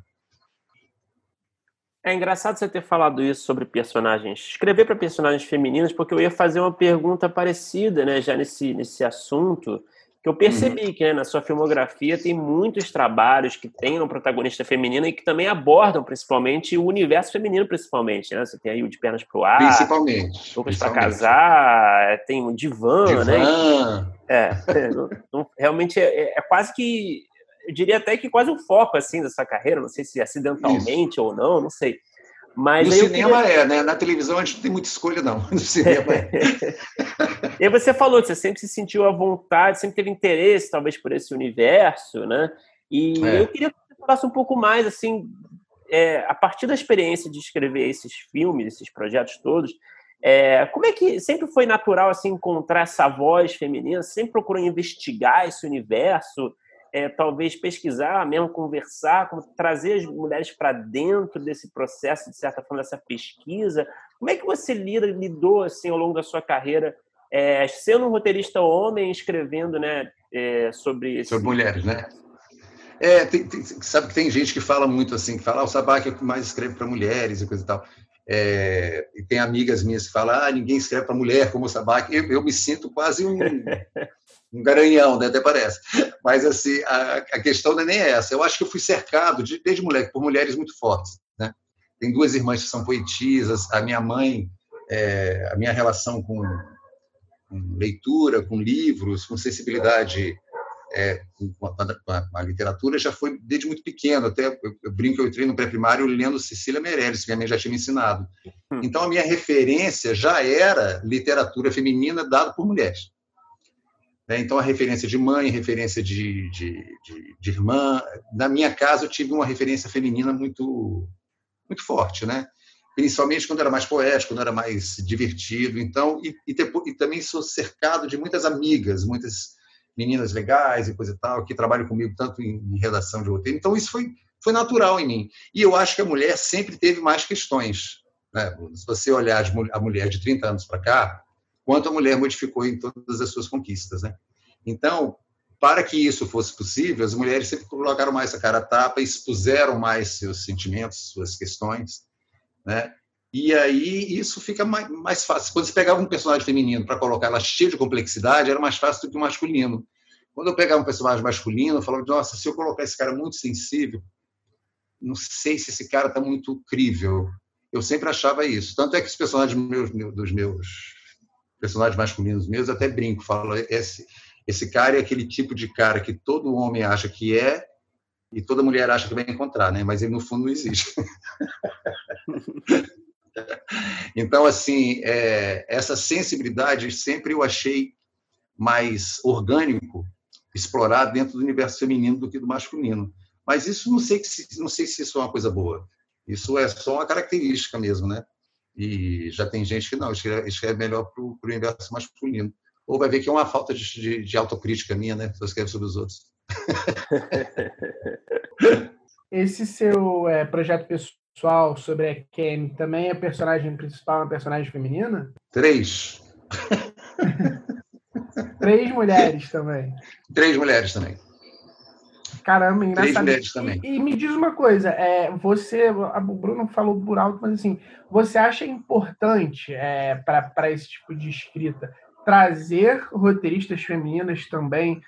É engraçado você ter falado isso sobre personagens, escrever para personagens femininas, porque eu ia fazer uma pergunta parecida, né, já nesse, nesse assunto, que eu percebi uhum. que né, na sua filmografia tem muitos trabalhos que têm uma protagonista feminina e que também abordam principalmente o universo feminino, principalmente. Né? Você tem aí o De Pernas pro Ar, principalmente, Roupas para Casar, tem o Divã, Divã. né? [LAUGHS] É, não, realmente é, é, quase que, eu diria até que quase um foco assim da sua carreira, não sei se acidentalmente Isso. ou não, não sei. Mas no cinema queria... é, né? Na televisão a gente não tem muita escolha, não. [LAUGHS] No cinema é. [LAUGHS] e você falou que você sempre se sentiu à vontade, sempre teve interesse, talvez, por esse universo, né? E é. eu queria que você falasse um pouco mais, assim, é, a partir da experiência de escrever esses filmes, esses projetos todos, é, como é que sempre foi natural assim encontrar essa voz feminina? Sempre procurou investigar esse universo? É, talvez pesquisar, mesmo conversar, trazer as mulheres para dentro desse processo, de certa forma, dessa pesquisa. Como é que você lida, lidou assim ao longo da sua carreira, é, sendo um roteirista homem, escrevendo né, é, sobre... Esse... Sobre mulheres, né? É, tem, tem, sabe que tem gente que fala muito assim, que fala, ah, o Sabac é o que mais escreve para mulheres e coisa e tal. É, e tem amigas minhas que falam, ah, ninguém escreve para mulher como o Sabac. Eu, eu, me sinto quase um, [LAUGHS] um garanhão, né? até parece. Mas assim, a, a, questão não é nem essa. Eu acho que eu fui cercado, de, desde moleque, por mulheres muito fortes. Né? Tem duas irmãs que são poetisas, a minha mãe, é, a minha relação com, com, leitura, com livros, com sensibilidade é, com, a, com, a, com, a, literatura já foi desde muito pequeno. Até eu, eu brinco, eu entrei no pré-primário lendo Cecília Meirelles, que minha mãe já tinha me ensinado. Hum. Então, a minha referência já era literatura feminina dada por mulheres. Né? Então, a referência de mãe, referência de, de, de, de, irmã. Na minha casa, eu tive uma referência feminina muito, muito forte, né? principalmente quando era mais poético, quando era mais divertido. Então, e, e, depois, e, também sou cercado de muitas amigas, muitas meninas legais e coisa e tal, que trabalham comigo tanto em, em redação de roteiro. Então, isso foi, foi natural em mim. E eu acho que a mulher sempre teve mais questões. Né? Se você olhar a mulher de 30 anos para cá, quanto a mulher modificou em todas as suas conquistas. Né? Então, para que isso fosse possível, as mulheres sempre colocaram mais a cara a tapa, expuseram mais seus sentimentos, suas questões, né? E aí isso fica mais, mais fácil. Quando você pegava um personagem feminino para colocar ela cheia de complexidade, era mais fácil do que o masculino. Quando eu pegava um personagem masculino, eu falava, nossa, se eu colocar esse cara muito sensível, não sei se esse cara está muito crível. Eu sempre achava isso. Tanto é que os personagens meus, dos meus personagens masculinos meus, até brinco, falo, esse, esse cara é aquele tipo de cara que todo homem acha que é e toda mulher acha que vai encontrar, né? Mas ele no fundo não existe. [LAUGHS] então, assim, é, essa sensibilidade sempre eu achei mais orgânico explorar dentro do universo feminino do que do masculino. Mas isso não sei, se, não sei se isso é uma coisa boa. Isso é só uma característica mesmo, né? E já tem gente que não, escreve, escreve melhor para o universo masculino. Ou vai ver que é uma falta de, de, de autocrítica minha, né? Se eu escrevo sobre os outros. [LAUGHS] Esse seu é, projeto pessoal sobre a Ken também é personagem principal, uma personagem feminina? Três. [LAUGHS] Três mulheres também. Três mulheres também. Caramba, engraçado. Três também. E, e, me diz uma coisa, é, você, o Bruno falou por alto, mas assim, você acha importante é, para esse tipo de escrita trazer roteiristas femininas também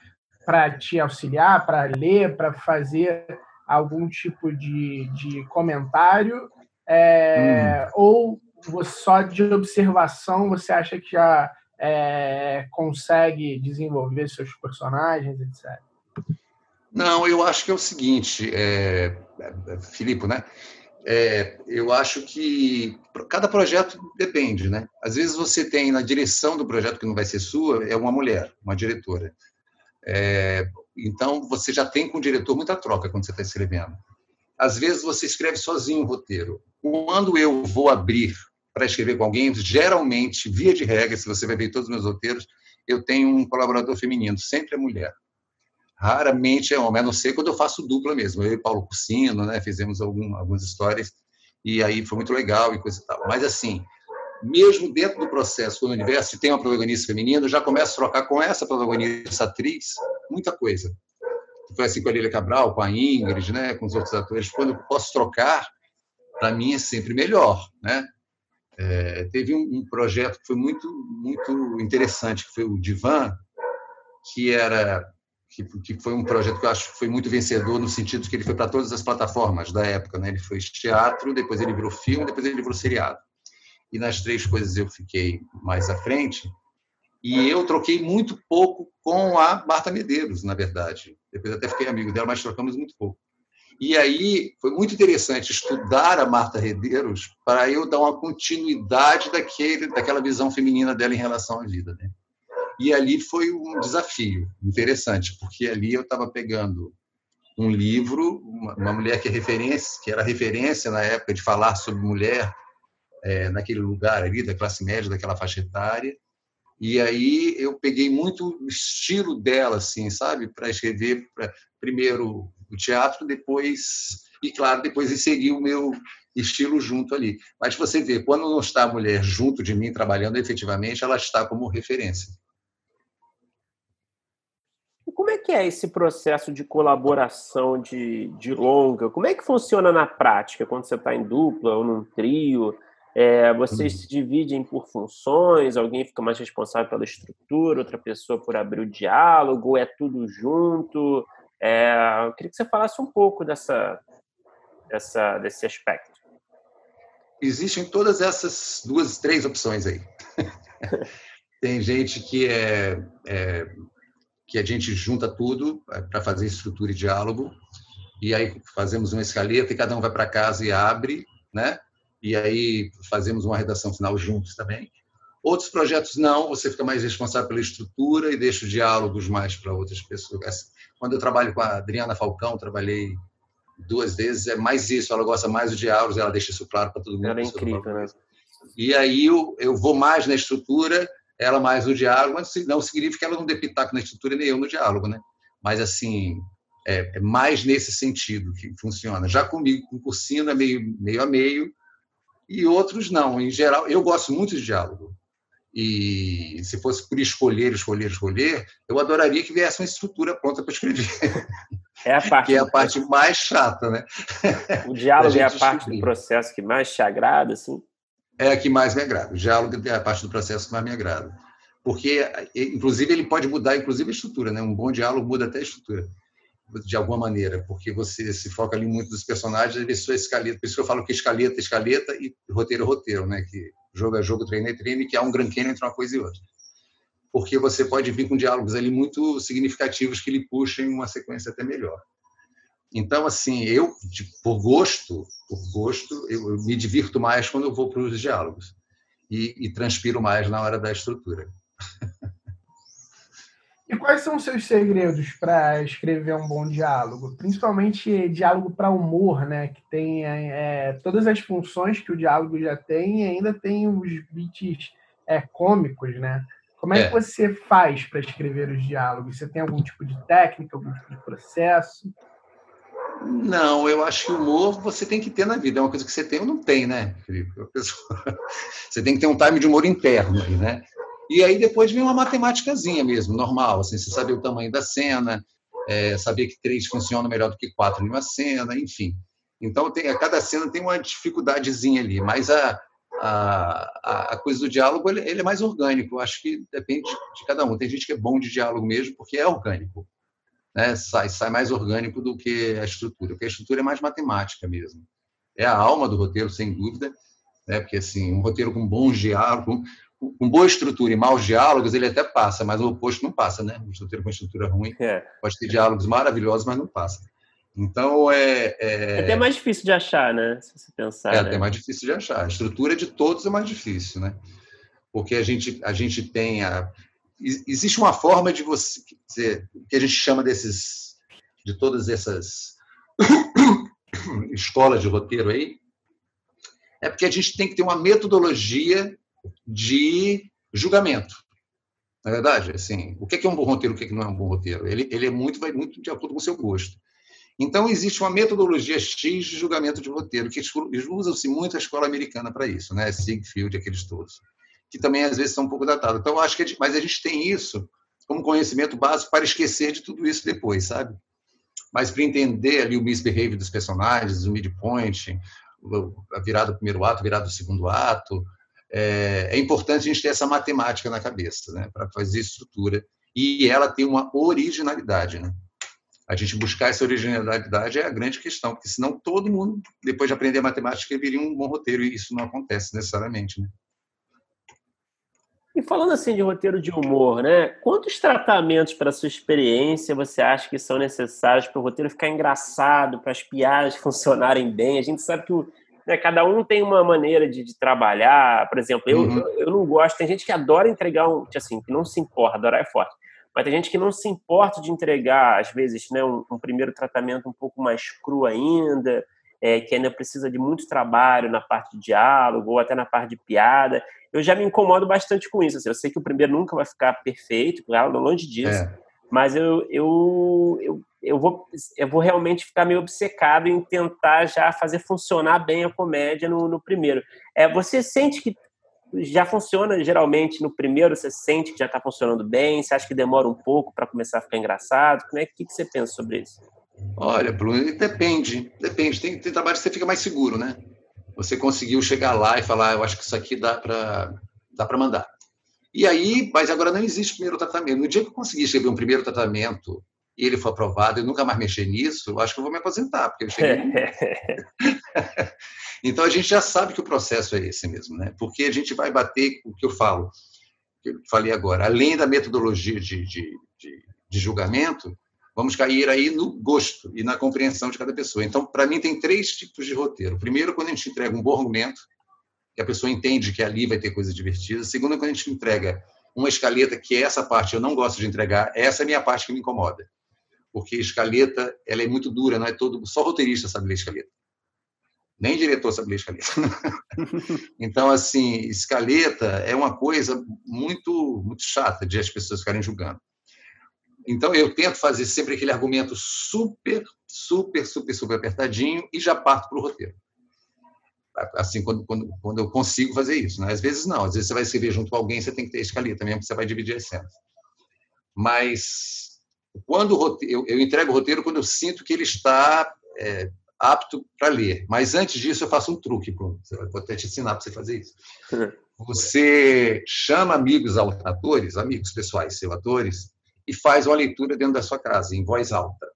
para te auxiliar, para ler, para fazer algum tipo de, de comentário? É, hum. Ou só de observação você acha que já é, consegue desenvolver seus personagens, etc? Não, eu acho que é o seguinte, é, Filipe, né? É, eu acho que cada projeto depende, né? Às vezes você tem na direção do projeto que não vai ser sua é uma mulher, uma diretora. É, então você já tem com o diretor muita troca quando você está escrevendo. Às vezes você escreve sozinho o roteiro. Quando eu vou abrir para escrever com alguém, geralmente, via de regra, se você vai ver todos os meus roteiros, eu tenho um colaborador feminino, sempre é mulher raramente é homem, a não ser quando eu faço dupla mesmo. Eu e Paulo Cursino, né, fizemos algum, algumas histórias e aí foi muito legal e coisa e tal. Mas assim, mesmo dentro do processo, quando o universo tem uma protagonista feminina, eu já começo a trocar com essa protagonista atriz muita coisa. Foi assim com a Lília Cabral, com a Ingrid, né, com os outros atores. Quando eu posso trocar, para mim é sempre melhor, né? É, teve um, um, projeto que foi muito muito interessante, que foi o Divan, que era que, que foi um projeto que eu acho que foi muito vencedor no sentido que ele foi para todas as plataformas da época, né? Ele foi teatro, depois ele virou filme, depois ele virou seriado. E nas três coisas eu fiquei mais à frente. E eu troquei muito pouco com a Marta Medeiros, na verdade. Depois até fiquei amigo dela, mas trocamos muito pouco. E aí foi muito interessante estudar a Marta Redeiros para eu dar uma continuidade daquele, daquela visão feminina dela em relação à vida. Né? E ali foi um desafio interessante, porque ali eu estava pegando um livro, uma, uma, mulher que é referência, que era referência na época de falar sobre mulher é, naquele lugar ali da classe média, daquela faixa etária. E aí eu peguei muito o estilo dela, assim, sabe, para escrever pra, primeiro o teatro, depois e claro depois inserir o meu estilo junto ali. Mas você vê, quando não está a mulher junto de mim trabalhando efetivamente, ela está como referência. Como é que é esse processo de colaboração de, de longa? Como é que funciona na prática quando você está em dupla ou num trio? É, vocês uhum. se dividem por funções? Alguém fica mais responsável pela estrutura, outra pessoa por abrir o diálogo? É tudo junto? É, eu queria que você falasse um pouco dessa, dessa, desse aspecto. Existem todas essas duas, três opções aí. [LAUGHS] Tem gente que é, é que a gente junta tudo é, para fazer estrutura e diálogo, e aí fazemos uma escaleta e cada um vai para casa e abre, né? E aí fazemos uma redação final juntos também. Outros projetos não, você fica mais responsável pela estrutura e deixa os diálogos mais para outras pessoas. Quando eu trabalho com a Adriana Falcão, trabalhei duas vezes, é mais isso, ela gosta mais do diálogos, ela deixa isso claro para todo mundo. Ela é incrível, né? E aí eu, eu vou mais na estrutura ela mais no diálogo, mas não significa que ela não dê pitaco na estrutura nem eu no diálogo, né? Mas, assim, é, é mais nesse sentido que funciona. Já comigo, com cursino, é meio, meio a meio, e outros não. Em geral, eu gosto muito de diálogo. E se fosse por escolher, escolher, escolher, eu adoraria que viesse uma estrutura pronta para escrever. É a parte. [LAUGHS] que é a parte mais chata, né? O diálogo [LAUGHS] é a parte do processo que mais te agrada, assim? É a que mais me agrada. O diálogo é a parte do processo que mais me agrada. Porque, inclusive, ele pode mudar, inclusive, a estrutura. Né? Um bom diálogo muda até a estrutura, de alguma maneira, porque você se foca ali muito nos personagens, ele sua escaleta. Por isso que eu falo que escaleta, escaleta e roteiro, roteiro, né? que jogo é jogo, treino é treino, e que há um Canyon entre uma coisa e outra. Porque você pode vir com diálogos ali muito significativos que lhe puxem uma sequência até melhor. Então, assim, eu, por gosto, por gosto, eu, eu me divirto mais quando eu vou para os diálogos e, e transpiro mais na hora da estrutura. E quais são os seus segredos para escrever um bom diálogo? Principalmente diálogo para humor, né? Que tem é, todas as funções que o diálogo já tem e ainda tem os bits é, cômicos, né? Como é, é. que você faz para escrever os diálogos? Você tem algum tipo de técnica, algum tipo de processo? Não, eu acho que humor você tem que ter na vida. É uma coisa que você tem ou não tem, né, Felipe? [LAUGHS] Você tem que ter um time de humor interno, né? E aí depois vem uma matemáticazinha mesmo, normal, assim, você saber o tamanho da cena, é, saber que três funciona melhor do que quatro em uma cena, enfim. Então, tem, a cada cena tem uma dificuldadezinha ali, mas a, a, a coisa do diálogo ele, ele é mais orgânico. Eu acho que depende de cada um. Tem gente que é bom de diálogo mesmo porque é orgânico né, sai, sai mais orgânico do que a estrutura, porque a estrutura é mais matemática mesmo. É a alma do roteiro, sem dúvida, né, porque assim, um roteiro com bons diálogos, com, com boa estrutura e maus diálogos, ele até passa, mas o oposto não passa, né? Um roteiro com estrutura ruim é. pode ter diálogos maravilhosos, mas não passa. Então é, é... é até mais difícil de achar, né? Se você pensar. É né? até mais difícil de achar. A estrutura de todos é mais difícil, né? Porque a gente a gente tem a existe uma forma de você dizer, que a gente chama desses de todas essas [COUGHS] escolas de roteiro aí é porque a gente tem que ter uma metodologia de julgamento. Na é verdade? Assim o que é um bom roteiro o que não é um bom roteiro? Ele, ele é muito vai muito de acordo com o seu gosto. Então existe uma metodologia X de julgamento de roteiro que usam-se muito a escola americana para isso né? Sigfield aqueles todos que também às vezes são um pouco datados. Então, acho que, a gente, mas a gente tem isso como conhecimento básico para esquecer de tudo isso depois, sabe? Mas para entender ali o misbehavior dos personagens, o midpoint, a virada do primeiro ato, a virada do segundo ato, é, é importante a gente ter essa matemática na cabeça, né? Para fazer estrutura. E ela tem uma originalidade, né? A gente buscar essa originalidade é a grande questão, porque senão todo mundo, depois de aprender matemática, viria um bom roteiro, e isso não acontece necessariamente, né? E falando assim de roteiro de humor, né? Quantos tratamentos, para sua experiência, você acha que são necessários para o roteiro ficar engraçado, para as piadas [LAUGHS] funcionarem bem? A gente sabe que né, cada um tem uma maneira de, de trabalhar. Por exemplo, eu, uhum. eu, eu, não gosto. Tem gente que adora entregar um, assim, que não se importa, adorar é forte. Mas tem gente que não se importa de entregar, às vezes, né, um, um primeiro tratamento um pouco mais cru ainda é, que ainda precisa de muito trabalho na parte de diálogo ou até na parte de piada. Eu já me incomodo bastante com isso. Assim, eu sei que o primeiro nunca vai ficar perfeito, claro, longe disso. É. Mas eu, eu, eu, eu, vou, eu vou realmente ficar meio obcecado em tentar já fazer funcionar bem a comédia no, no primeiro. É, você sente que já funciona geralmente no primeiro? Você sente que já está funcionando bem? Você acha que demora um pouco para começar a ficar engraçado? Como é que, que você pensa sobre isso? Olha, Bruno, depende. Depende. Tem, tem trabalho que você fica mais seguro, né? Você conseguiu chegar lá e falar, eu acho que isso aqui dá para dá para mandar. E aí, mas agora não existe primeiro tratamento. No dia que eu conseguir escrever um primeiro tratamento e ele for aprovado e nunca mais mexer nisso, eu acho que eu vou me aposentar, porque eu cheguei. [LAUGHS] [LAUGHS] então a gente já sabe que o processo é esse mesmo, né? Porque a gente vai bater o que eu falo, que eu falei agora, além da metodologia de, de, de, de julgamento, vamos cair aí no gosto e na compreensão de cada pessoa. Então, para mim, tem três tipos de roteiro. Primeiro, quando a gente entrega um bom argumento, que a pessoa entende que ali vai ter coisa divertida. Segundo, quando a gente entrega uma escaleta, que é essa parte eu não gosto de entregar, essa é a minha parte que me incomoda. Porque escaleta, ela é muito dura, não é todo, só roteirista sabe ler escaleta. Nem diretor sabe ler escaleta. [LAUGHS] então, assim, escaleta é uma coisa muito, muito chata de as pessoas ficarem julgando. Então, eu tento fazer sempre aquele argumento super, super, super, super apertadinho e já parto para o roteiro. Assim, quando, quando, quando eu consigo fazer isso. Né? Às vezes, não. Às vezes, você vai escrever junto com alguém, você tem que ter escaleta mesmo, porque você vai dividir as cenas. Mas, quando roteiro, eu, eu, entrego o roteiro quando eu sinto que ele está é, apto para ler. Mas, antes disso, eu faço um truque, Bruno. Vou até te ensinar para você fazer isso. Você chama amigos atores, amigos pessoais, seus atores, e faz uma leitura dentro da sua casa, em voz alta.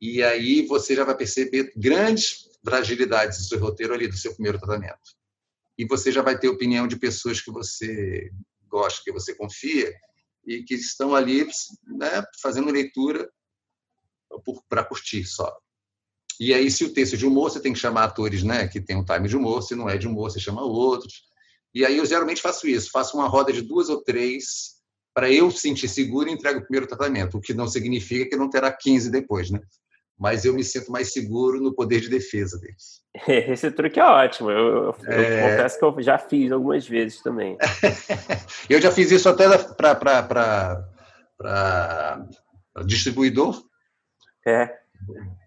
E aí você já vai perceber grandes fragilidades do seu roteiro ali, do seu primeiro tratamento. E você já vai ter opinião de pessoas que você gosta, que você confia, e que estão ali né, fazendo leitura para curtir só. E aí, se o texto é de humor, você tem que chamar atores né, que tem um time de humor, se não é de humor, você chama outros. E aí eu geralmente faço isso, faço uma roda de duas ou três para eu sentir seguro, entrego o primeiro tratamento, o que não significa que não terá 15 depois, né? Mas eu me sinto mais seguro no poder de defesa deles. [LAUGHS] Esse truque é ótimo. Eu, eu, é... eu confesso que eu já fiz algumas vezes também. [LAUGHS] eu já fiz isso até para distribuidor. É.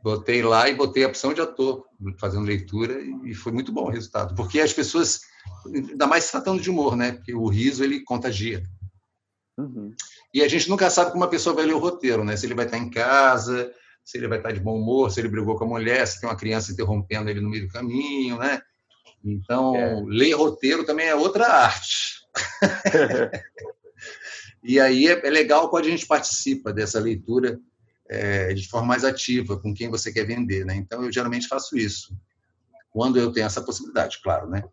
Botei lá e botei a opção de ator, fazendo leitura, e foi muito bom o resultado. Porque as pessoas, ainda mais tratando de humor, né? Porque o riso, ele contagia. Uhum. E a gente nunca sabe como uma pessoa vai ler o roteiro, né? Se ele vai estar em casa, se ele vai estar de bom humor, se ele brigou com a mulher, se tem uma criança interrompendo ele no meio do caminho, né? Então, é. ler roteiro também é outra arte. [LAUGHS] e aí é, é, legal quando a gente participa dessa leitura é, de forma mais ativa, com quem você quer vender, né? Então, eu geralmente faço isso. Quando eu tenho essa possibilidade, claro, né?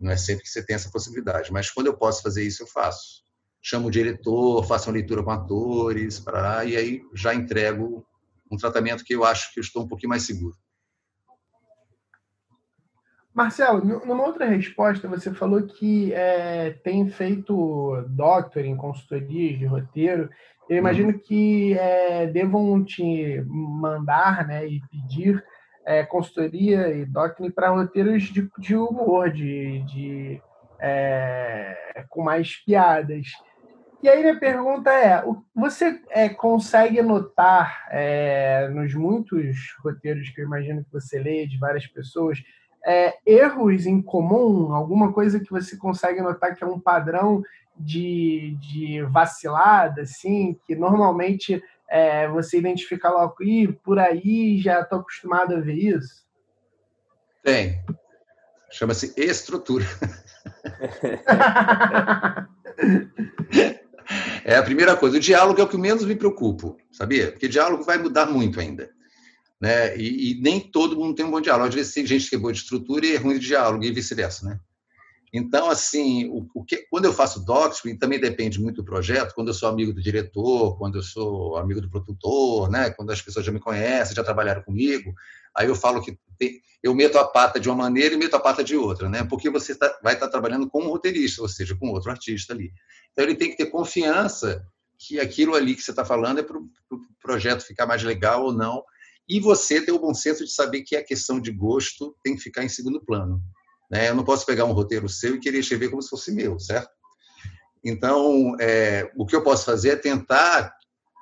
Não é sempre que você tem essa possibilidade, mas quando eu posso fazer isso, eu faço chamo o diretor, faço uma leitura com atores, para e aí já entrego um tratamento que eu acho que eu estou um pouquinho mais seguro. Marcelo, numa outra resposta, você falou que é, tem feito doctoring, consultorias de roteiro. Eu imagino uhum. que é, devam te mandar né, e pedir é, consultoria e doctoring para roteiros de, de humor, de, de é, com mais piadas. E aí minha pergunta é: você é, consegue notar é, nos muitos roteiros que eu imagino que você lê de várias pessoas é, erros em comum, alguma coisa que você consegue notar que é um padrão de, de vacilada, assim, que normalmente é, você identifica logo, e por aí já estou acostumado a ver isso? Tem. Chama-se estrutura. [LAUGHS] [LAUGHS] É a primeira coisa. O diálogo é o que menos me preocupo, sabia? Porque diálogo vai mudar muito ainda. Né? E, e, nem todo mundo tem um bom diálogo. Às vezes tem gente que é boa de estrutura e é ruim de diálogo, e vice-versa. Né? Então, assim, o, o que, quando eu faço docstring, também depende muito do projeto. Quando eu sou amigo do diretor, quando eu sou amigo do produtor, né? quando as pessoas já me conhecem, já trabalharam comigo, aí eu falo que tem, eu meto a pata de uma maneira e meto a pata de outra, né? porque você tá, vai estar tá trabalhando com um roteirista, ou seja, com outro artista ali. Então, ele tem que ter confiança que aquilo ali que você está falando é para o pro projeto ficar mais legal ou não. E você ter o bom senso de saber que a questão de gosto tem que ficar em segundo plano. Né? Eu não posso pegar um roteiro seu e querer escrever como se fosse meu, certo? Então, é, o que eu posso fazer é tentar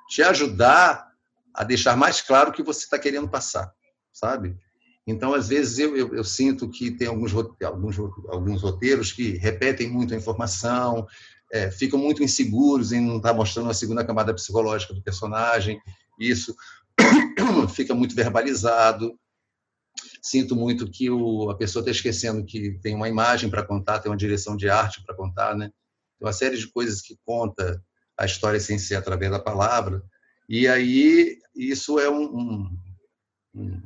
te ajudar a deixar mais claro o que você está querendo passar, sabe? Então, às vezes, eu, eu, eu, sinto que tem alguns, alguns, alguns roteiros que repetem muito a informação, é, ficam muito inseguros em não estar tá mostrando a segunda camada psicológica do personagem, isso [COUGHS] fica muito verbalizado, sinto muito que o, a pessoa está esquecendo que tem uma imagem para contar, tem uma direção de arte para contar, né? Tem uma série de coisas que conta a história sem ser através da palavra. E aí isso é um, um,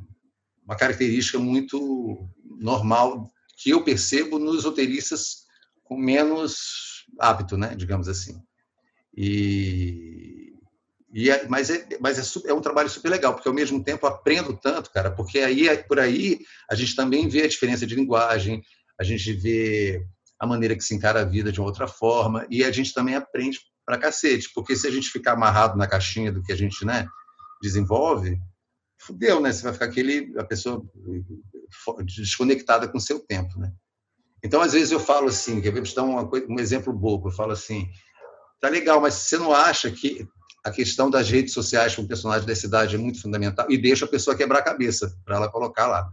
uma característica muito normal que eu percebo nos roteiristas com menos hábito, né? Digamos assim. E e é, mas é, mas é, é, um trabalho super legal, porque ao mesmo tempo aprendo tanto, cara, porque aí por aí a gente também vê a diferença de linguagem, a gente vê a maneira que se encara a vida de uma outra forma, e a gente também aprende pra cacete, porque se a gente ficar amarrado na caixinha do que a gente né, desenvolve, fudeu, né? Você vai ficar aquele, a pessoa desconectada com o seu tempo, né? Então, às vezes eu falo assim, quer ver, te dar uma, um exemplo bobo, eu falo assim, tá legal, mas você não acha que a questão das redes sociais com o personagem da cidade é muito fundamental e deixa a pessoa quebrar a cabeça para ela colocar lá.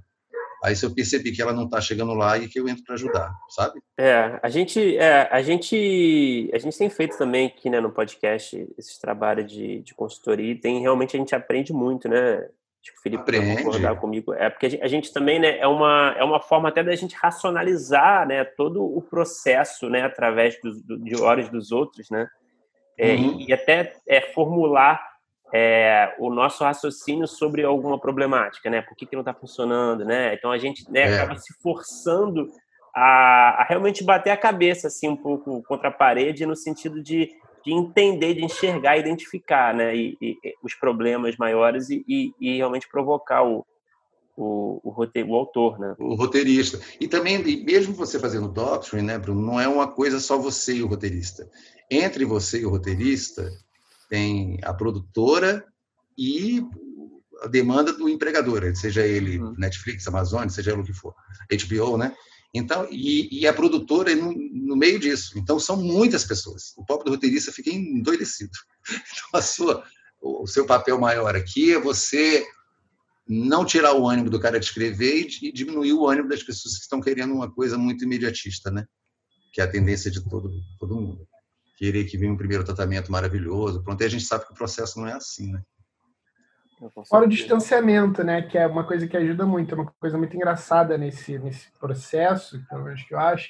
Aí se eu percebi que ela não está chegando lá e que eu entro para ajudar, sabe? É, a gente, é, a gente, a gente tem feito também aqui, né, no podcast esse trabalho de, de consultoria e tem realmente a gente aprende muito, né? Acho que o Felipe vai concordar comigo. É porque a gente, a gente, também, né, é uma, é uma forma até da gente racionalizar, né, todo o processo, né, através do, do, de horas dos outros, né? É, uhum. e, e, até é, formular é, o nosso raciocínio sobre alguma problemática, né? Por que, que não está funcionando, né? Então a gente né, é. acaba se forçando a, a, realmente bater a cabeça assim um pouco contra a parede no sentido de, de entender, de enxergar, identificar, né? E, e os problemas maiores e, e realmente provocar o, o, o, roteiro, o autor, né? O roteirista. E também, mesmo você fazendo doctrine, né, Bruno, não é uma coisa só você e o roteirista. Entre você e o roteirista, tem a produtora e a demanda do empregador, seja ele uhum. Netflix, Amazon, seja ele o que for, HBO, né? Então, e, e a produtora no, no, meio disso. Então, são muitas pessoas. O próprio roteirista fica endoidecido. [LAUGHS] Então, a sua, o seu papel maior aqui é você não tirar o ânimo do cara de escrever e diminuir o ânimo das pessoas que estão querendo uma coisa muito imediatista, né? Que é a tendência de todo, todo mundo. Querer que venha um primeiro tratamento maravilhoso. Pronto, e a gente sabe que o processo não é assim, né? Fora o distanciamento, né? Que é uma coisa que ajuda muito, é uma coisa muito engraçada nesse, nesse processo, pelo menos que eu acho,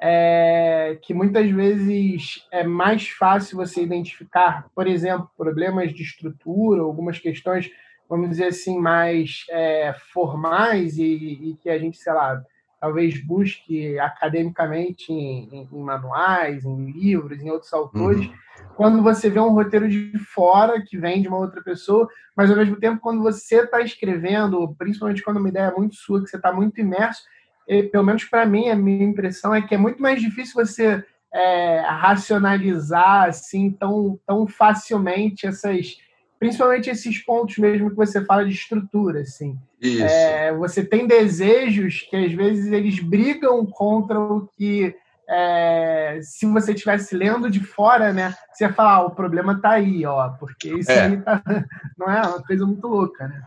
é que muitas vezes é mais fácil você identificar, por exemplo, problemas de estrutura, algumas questões vamos dizer assim, mais é, formais e, e, que a gente, sei lá, talvez busque academicamente em, em, manuais, em livros, em outros autores, uhum. quando você vê um roteiro de fora que vem de uma outra pessoa, mas ao mesmo tempo, quando você está escrevendo, principalmente quando uma ideia é muito sua, que você está muito imerso, e, pelo menos para mim, a minha impressão é que é muito mais difícil você é, racionalizar assim tão, tão facilmente essas principalmente esses pontos mesmo que você fala de estrutura, assim. Isso. É, você tem desejos que às vezes eles brigam contra o que é, se você estivesse lendo de fora, né, você ia falar, ah, o problema está aí, ó, porque isso é. aí tá, [LAUGHS] não é uma coisa muito louca, né?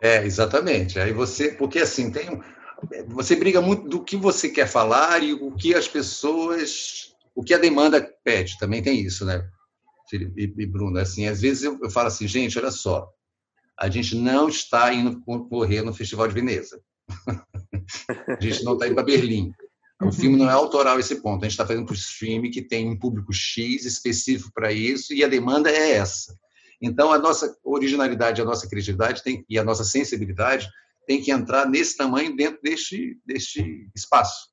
É, exatamente. Aí você, porque assim, tem você briga muito do que você quer falar e o que as pessoas, o que a demanda pede, também tem isso, né? Felipe e Bruno, assim, às vezes eu, eu falo assim, gente, olha só, a gente não está indo correr no Festival de Veneza. [LAUGHS] a gente não está indo para Berlim. O filme não é autoral esse ponto. A gente está fazendo para o streaming que tem um público X específico para isso e a demanda é essa. Então, a nossa originalidade, a nossa criatividade tem, e a nossa sensibilidade tem que entrar nesse tamanho dentro deste, deste espaço.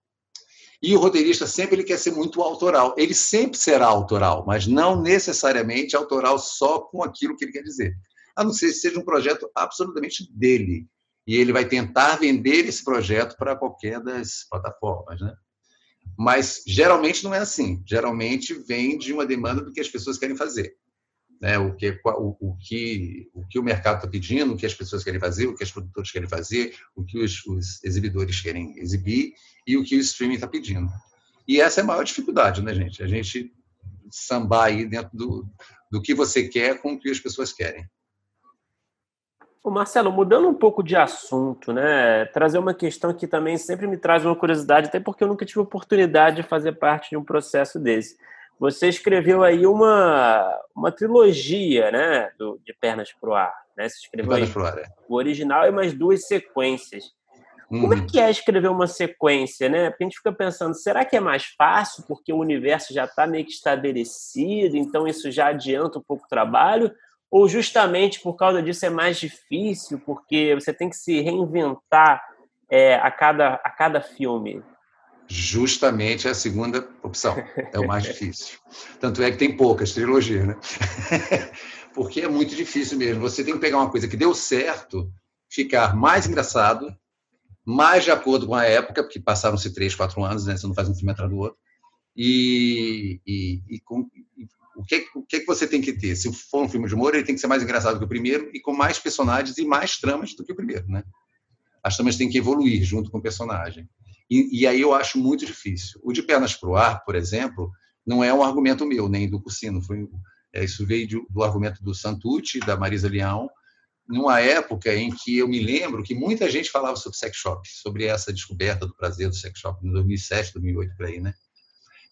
E o roteirista sempre ele quer ser muito autoral. Ele sempre será autoral, mas não necessariamente autoral só com aquilo que ele quer dizer. A não ser que seja um projeto absolutamente dele. E ele vai tentar vender esse projeto para qualquer das plataformas, né? Mas geralmente não é assim. Geralmente vem de uma demanda do que as pessoas querem fazer né, o, que, o, o, que, o que o mercado está pedindo, o que as pessoas querem fazer, o que as produtoras querem fazer, o que os, os exibidores querem exibir e o que o streaming está pedindo. E essa é a maior dificuldade, né, gente? A gente sambar aí dentro do, do que você quer com o que as pessoas querem. O Marcelo, mudando um pouco de assunto, né? Trazer uma questão que também sempre me traz uma curiosidade, até porque eu nunca tive oportunidade de fazer parte de um processo desse. Você escreveu aí uma, uma trilogia, né, do, de Pernas pro Ar. Né? Você escreveu Pernas pro Ar, é. o original e mais duas sequências. Como é uhum. que é escrever uma sequência, né? Porque a gente fica pensando, será que é mais fácil porque o universo já está meio que estabelecido, então isso já adianta um pouco o trabalho? Ou justamente por causa disso é mais difícil, porque você tem que se reinventar é, a, cada, a cada filme? Justamente a segunda opção, é o mais difícil. Tanto é que tem poucas trilogias, né? [LAUGHS] Porque é muito difícil mesmo. Você tem que pegar uma coisa que deu certo, ficar mais engraçado, mais de acordo com a época, porque passaram-se três, quatro anos, né? Você não faz um filme atrás do outro. E, e, e com, o, que, o que você tem que ter? Se for um filme de humor, ele tem que ser mais engraçado que o primeiro e com mais personagens e mais tramas do que o primeiro, né? As tramas têm que evoluir junto com o personagem. E, e aí eu acho muito difícil. O de pernas para o ar, por exemplo, não é um argumento meu, nem do Cursino. Foi, é, isso veio de, do argumento do Santucci, da Marisa Leão, numa época em que eu me lembro que muita gente falava sobre sex shop, sobre essa descoberta do prazer do sex shop, em 2007, 2008, por aí, né?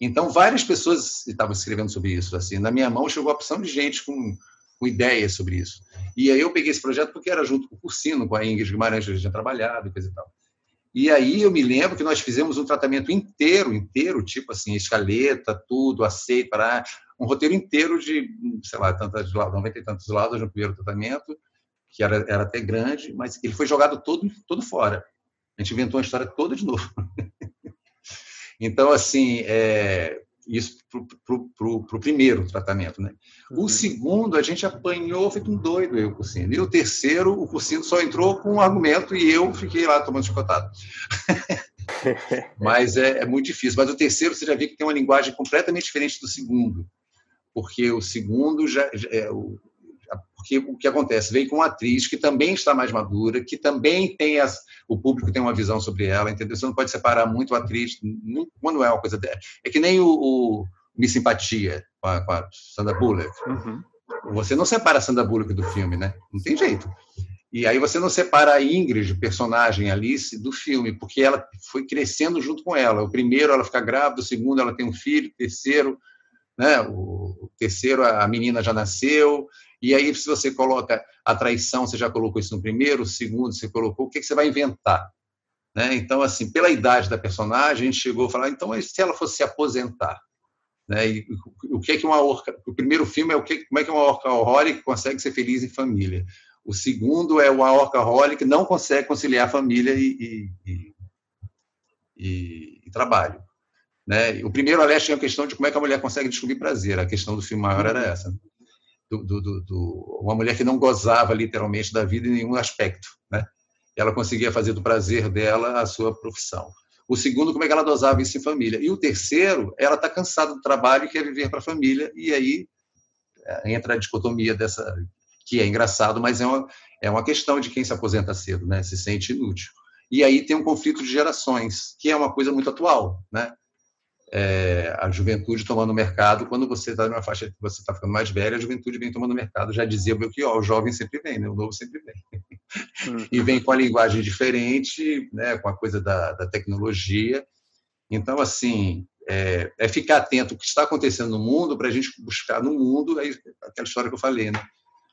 Então, várias pessoas estavam escrevendo sobre isso. Assim, na minha mão chegou a opção de gente com, com ideias sobre isso. E aí eu peguei esse projeto porque era junto com o Cursino, com a Ingrid Guimarães, que a gente tinha trabalhado e coisa e tal. E aí eu me lembro que nós fizemos um tratamento inteiro, inteiro, tipo assim, escaleta, tudo, aceito, para um roteiro inteiro de, sei lá, tantas, 90 e tantos lados no primeiro tratamento, que era, era até grande, mas ele foi jogado todo, todo fora. A gente inventou uma história toda de novo. [LAUGHS] então, assim, é, isso para o primeiro tratamento. Né? O uhum. segundo, a gente apanhou feito um doido, eu, o Cursino. E o terceiro, o Cursino só entrou com um argumento e eu fiquei lá tomando chicotado. [LAUGHS] Mas é, é, muito difícil. Mas o terceiro, você já viu que tem uma linguagem completamente diferente do segundo. Porque o segundo já, já é, o, porque o que acontece? Vem com uma atriz que também está mais madura, que também tem as, o público tem uma visão sobre ela, entendeu? Você não pode separar muito a atriz, não, quando é uma coisa dela. É que nem o, o Me Simpatia com a, com a Sandra Bullock. Uhum. Você não separa a Sandra Bullock do filme, né? Não tem jeito. E aí você não separa a Ingrid, personagem Alice, do filme, porque ela foi crescendo junto com ela. O primeiro ela fica grávida, o segundo ela tem um filho, o terceiro, né? O terceiro a menina já nasceu, e aí, se você coloca a traição, você já colocou isso no primeiro, segundo, você colocou, o que, você vai inventar? Né? Então, assim, pela idade da personagem, a gente chegou a falar, então, se ela fosse se aposentar? Né? E, o que é que uma orca... O primeiro filme é o que, como é que uma orca horroric consegue ser feliz em família. O segundo é uma orca horroric que não consegue conciliar família e, e, e, e trabalho. Né? O primeiro, aliás, tinha a questão de como é que a mulher consegue descobrir prazer. A questão do filme maior era essa do, do, do, uma mulher que não gozava literalmente da vida em nenhum aspecto, né? Ela conseguia fazer do prazer dela a sua profissão. O segundo, como é que ela dosava isso em família. E o terceiro, ela está cansada do trabalho e quer viver para a família. E aí é, entra a dicotomia dessa, que é engraçado, mas é uma, é uma questão de quem se aposenta cedo, né? Se sente inútil. E aí tem um conflito de gerações, que é uma coisa muito atual, né? É, a juventude tomando mercado, quando você está numa faixa que você está ficando mais velha, a juventude vem tomando mercado. Já dizia o Belchior, o jovem sempre vem, né? o novo sempre vem. Uhum. e vem com a linguagem diferente, né? com a coisa da, da tecnologia. Então, assim, é, é, ficar atento ao que está acontecendo no mundo para a gente buscar no mundo é aquela história que eu falei, né?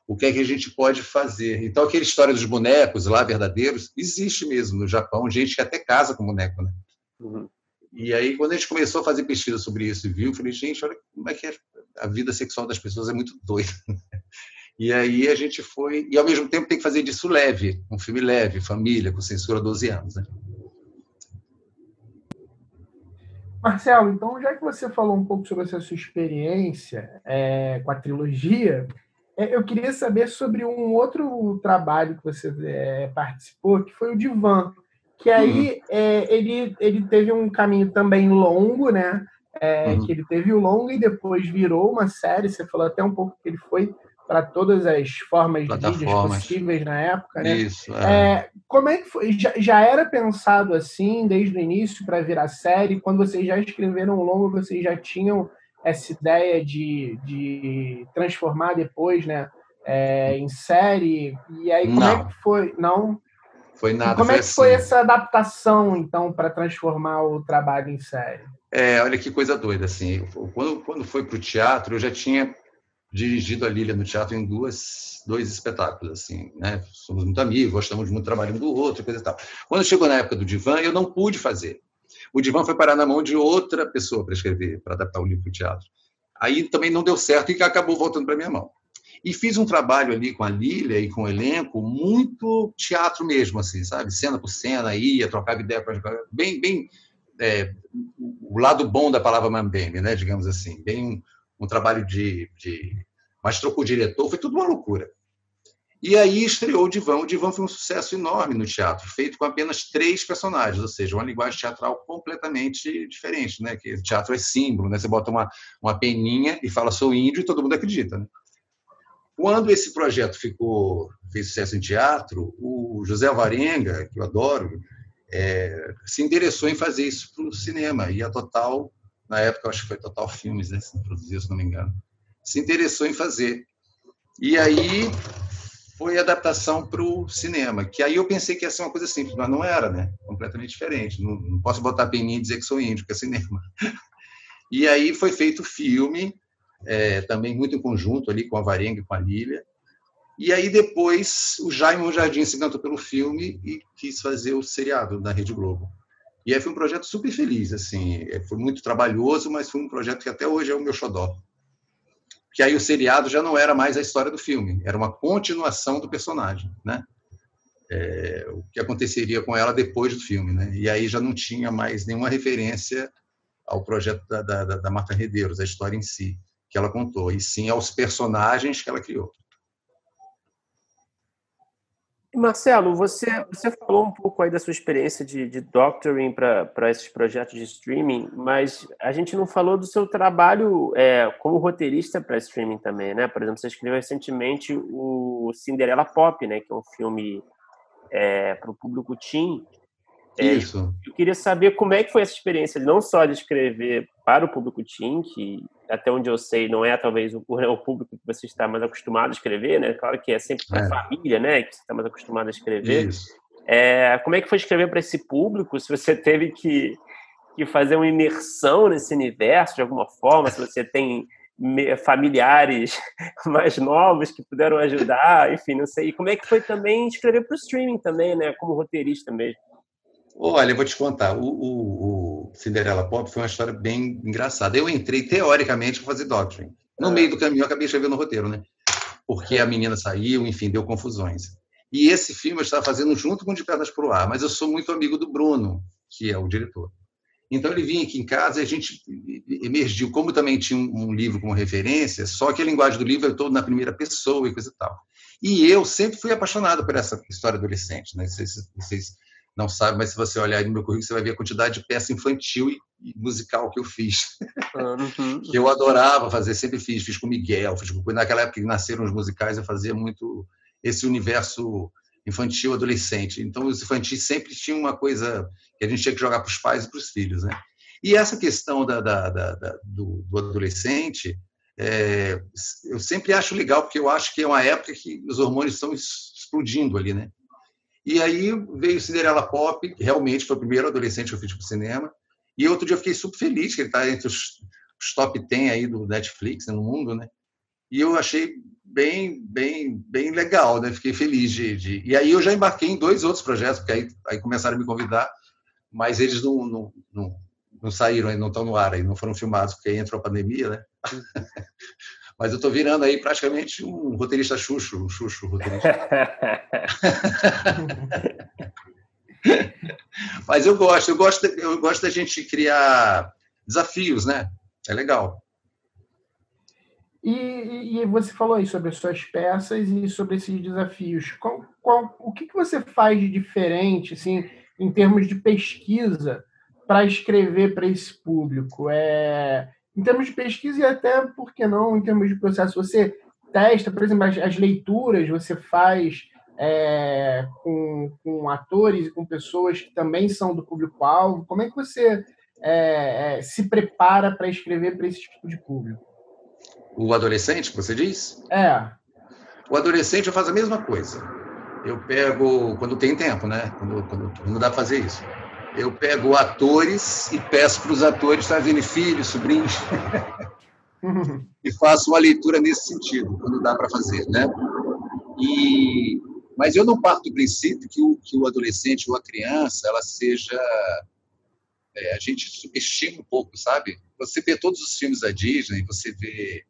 O que é que a gente pode fazer? Então, aquela história dos bonecos lá verdadeiros existe mesmo no Japão, gente que até casa com boneco, né? Uhum. E aí, quando a gente começou a fazer pesquisa sobre isso e viu, eu falei, gente, olha como é que é, a vida sexual das pessoas é muito doida. [LAUGHS] E aí a gente foi, e ao mesmo tempo tem que fazer disso leve, um filme leve, família, com censura 12 anos. Né? Marcelo, então, já que você falou um pouco sobre essa sua experiência é, com a trilogia, é, eu queria saber sobre um outro trabalho que você é, participou, que foi o Divan, que aí uhum. é, ele, ele teve um caminho também longo, né? É, uhum. Que ele teve o longo e depois virou uma série. Você falou até um pouco que ele foi para todas as formas de vídeos possíveis na época, né? Isso. É. É, como é que foi? Já, já era pensado assim desde o início para virar série? Quando vocês já escreveram o longo, vocês já tinham essa ideia de, de transformar depois, né? É, em série? E aí como é Não. é que foi? Não. Foi nada. E como foi é que assim. foi essa adaptação então para transformar o trabalho em série? É, olha que coisa doida assim. Quando quando foi para o teatro, eu já tinha dirigido a Lília no teatro em duas, dois espetáculos, assim, né? Somos muito amigos, gostamos muito do trabalho um do outro, coisa e tal. Quando chegou na época do Divan, eu não pude fazer. O Divan foi parar na mão de outra pessoa para escrever, para adaptar o livro para o teatro. Aí também não deu certo e acabou voltando para minha mão. E fiz um trabalho ali com a Lília e com o elenco, muito teatro mesmo, assim, sabe? Cena por cena, ia, trocava ideia bem, bem é, o lado bom da palavra mambembe, né? Digamos assim, bem um trabalho de, de. Mas trocou diretor, foi tudo uma loucura. E aí estreou o Divã. O Divã foi um sucesso enorme no teatro, feito com apenas três personagens, ou seja, uma linguagem teatral completamente diferente, né? Que teatro é símbolo, né? Você bota uma, uma peninha e fala sou índio e todo mundo acredita, né? Quando esse projeto ficou fez sucesso em teatro, o José Alvarenga, que eu adoro, é, se interessou em fazer isso para o cinema. E a Total na época acho que foi Total Filmes, né, se produziu, se não me engano, se interessou em fazer. E aí foi a adaptação para o cinema, que aí eu pensei que ia ser uma coisa simples, mas não era, né? Completamente diferente. Não, não posso botar peninha e dizer que sou índio, que é cinema. [LAUGHS] E aí foi feito o filme, é, também muito em conjunto ali com a Varenga e com a Lília. E aí depois o Jaime Jardim se encantou pelo filme e quis fazer o seriado da Rede Globo. E aí foi um projeto super feliz, assim, é, foi muito trabalhoso, mas foi um projeto que até hoje é o meu xodó. Que aí o seriado já não era mais a história do filme, era uma continuação do personagem, né? É, o que aconteceria com ela depois do filme, né? E aí já não tinha mais nenhuma referência ao projeto da, da, da Marta Redeiros, a história em si que ela contou, e sim aos personagens que ela criou. Marcelo, você, você falou um pouco aí da sua experiência de, de doctoring para esses projetos de streaming, mas a gente não falou do seu trabalho é, como roteirista para streaming também, né? Por exemplo, você escreveu recentemente o Cinderela Pop, né? Que é um filme é, para o público teen. É, Isso. Eu queria saber como é que foi essa experiência, não só de escrever para o público teen, que até onde eu sei, não é talvez o, [LAUGHS] o público que você está mais acostumado a escrever, né? Claro que é sempre para a é. família, né? Que você está mais acostumado a escrever. Isso. É, como é que foi escrever para esse público? Se você teve que, que fazer uma imersão nesse universo de alguma forma, se você tem familiares [LAUGHS] mais novos que puderam ajudar, enfim, não sei. E como é que foi também escrever para o streaming também, né? Como roteirista mesmo. Olha, eu vou te contar. O, o, o, Cinderela Pop foi uma história bem engraçada. Eu entrei teoricamente para fazer Doctrine. No ah. meio do caminho, eu acabei escrevendo o roteiro, né? Porque a menina saiu, enfim, deu confusões. E esse filme eu estava fazendo junto com De Pernas para o Ar, mas eu sou muito amigo do Bruno, que é o diretor. Então ele vinha aqui em casa e a gente emergiu, como também tinha um, um livro como referência, só que a linguagem do livro é toda na primeira pessoa e coisa e tal. E eu sempre fui apaixonado por essa história adolescente, né? Vocês, vocês não sabe, mas se você olhar no meu currículo, você vai ver a quantidade de peça infantil e, musical que eu fiz. Uhum. [LAUGHS] que eu adorava fazer, sempre fiz. Fiz com Miguel, fiz com... naquela época que nasceram os musicais, eu fazia muito esse universo infantil adolescente. Então, os infantis sempre tinham uma coisa que a gente tinha que jogar para os pais e para os filhos. Né? E essa questão da, da, da, da do, do, adolescente, é, eu sempre acho legal, porque eu acho que é uma época que os hormônios estão explodindo ali, né? E aí veio Cinderela Pop, que realmente foi o primeiro adolescente que eu fiz para o cinema. E outro dia eu fiquei super feliz que ele está entre os, os, top 10 aí do Netflix né, no mundo, né? E eu achei bem, bem, bem legal, né? Fiquei feliz de, de, E aí eu já embarquei em dois outros projetos, porque aí, aí começaram a me convidar, mas eles não, não, não, não saíram, não estão no ar, aí não foram filmados, porque aí entrou a pandemia, né? [LAUGHS] Mas eu estou virando aí praticamente um roteirista xuxo, um xuxo roteirista. [LAUGHS] Mas eu gosto, eu gosto, eu gosto da gente criar desafios, né? É legal. E, e, você falou aí sobre as suas peças e sobre esses desafios. Qual, qual, o que, que você faz de diferente, assim, em termos de pesquisa, para escrever para esse público? É, em termos de pesquisa e até, por que não, em termos de processo, você testa, por exemplo, as, as leituras, você faz é, com, com atores e com pessoas que também são do público-alvo. Como é que você é, é, se prepara para escrever para esse tipo de público? O adolescente, que você diz? É. O adolescente eu faço a mesma coisa. Eu pego, quando tem tempo, né? Quando, quando, quando dá para fazer isso. Eu pego atores e peço para os atores trazerem filhos, sobrinhos. e faço uma leitura nesse sentido, quando dá para fazer, né? E, mas eu não parto do princípio que o, que o adolescente ou a criança ela seja é, a gente subestima um pouco, sabe? Você vê todos os filmes da Disney, você vê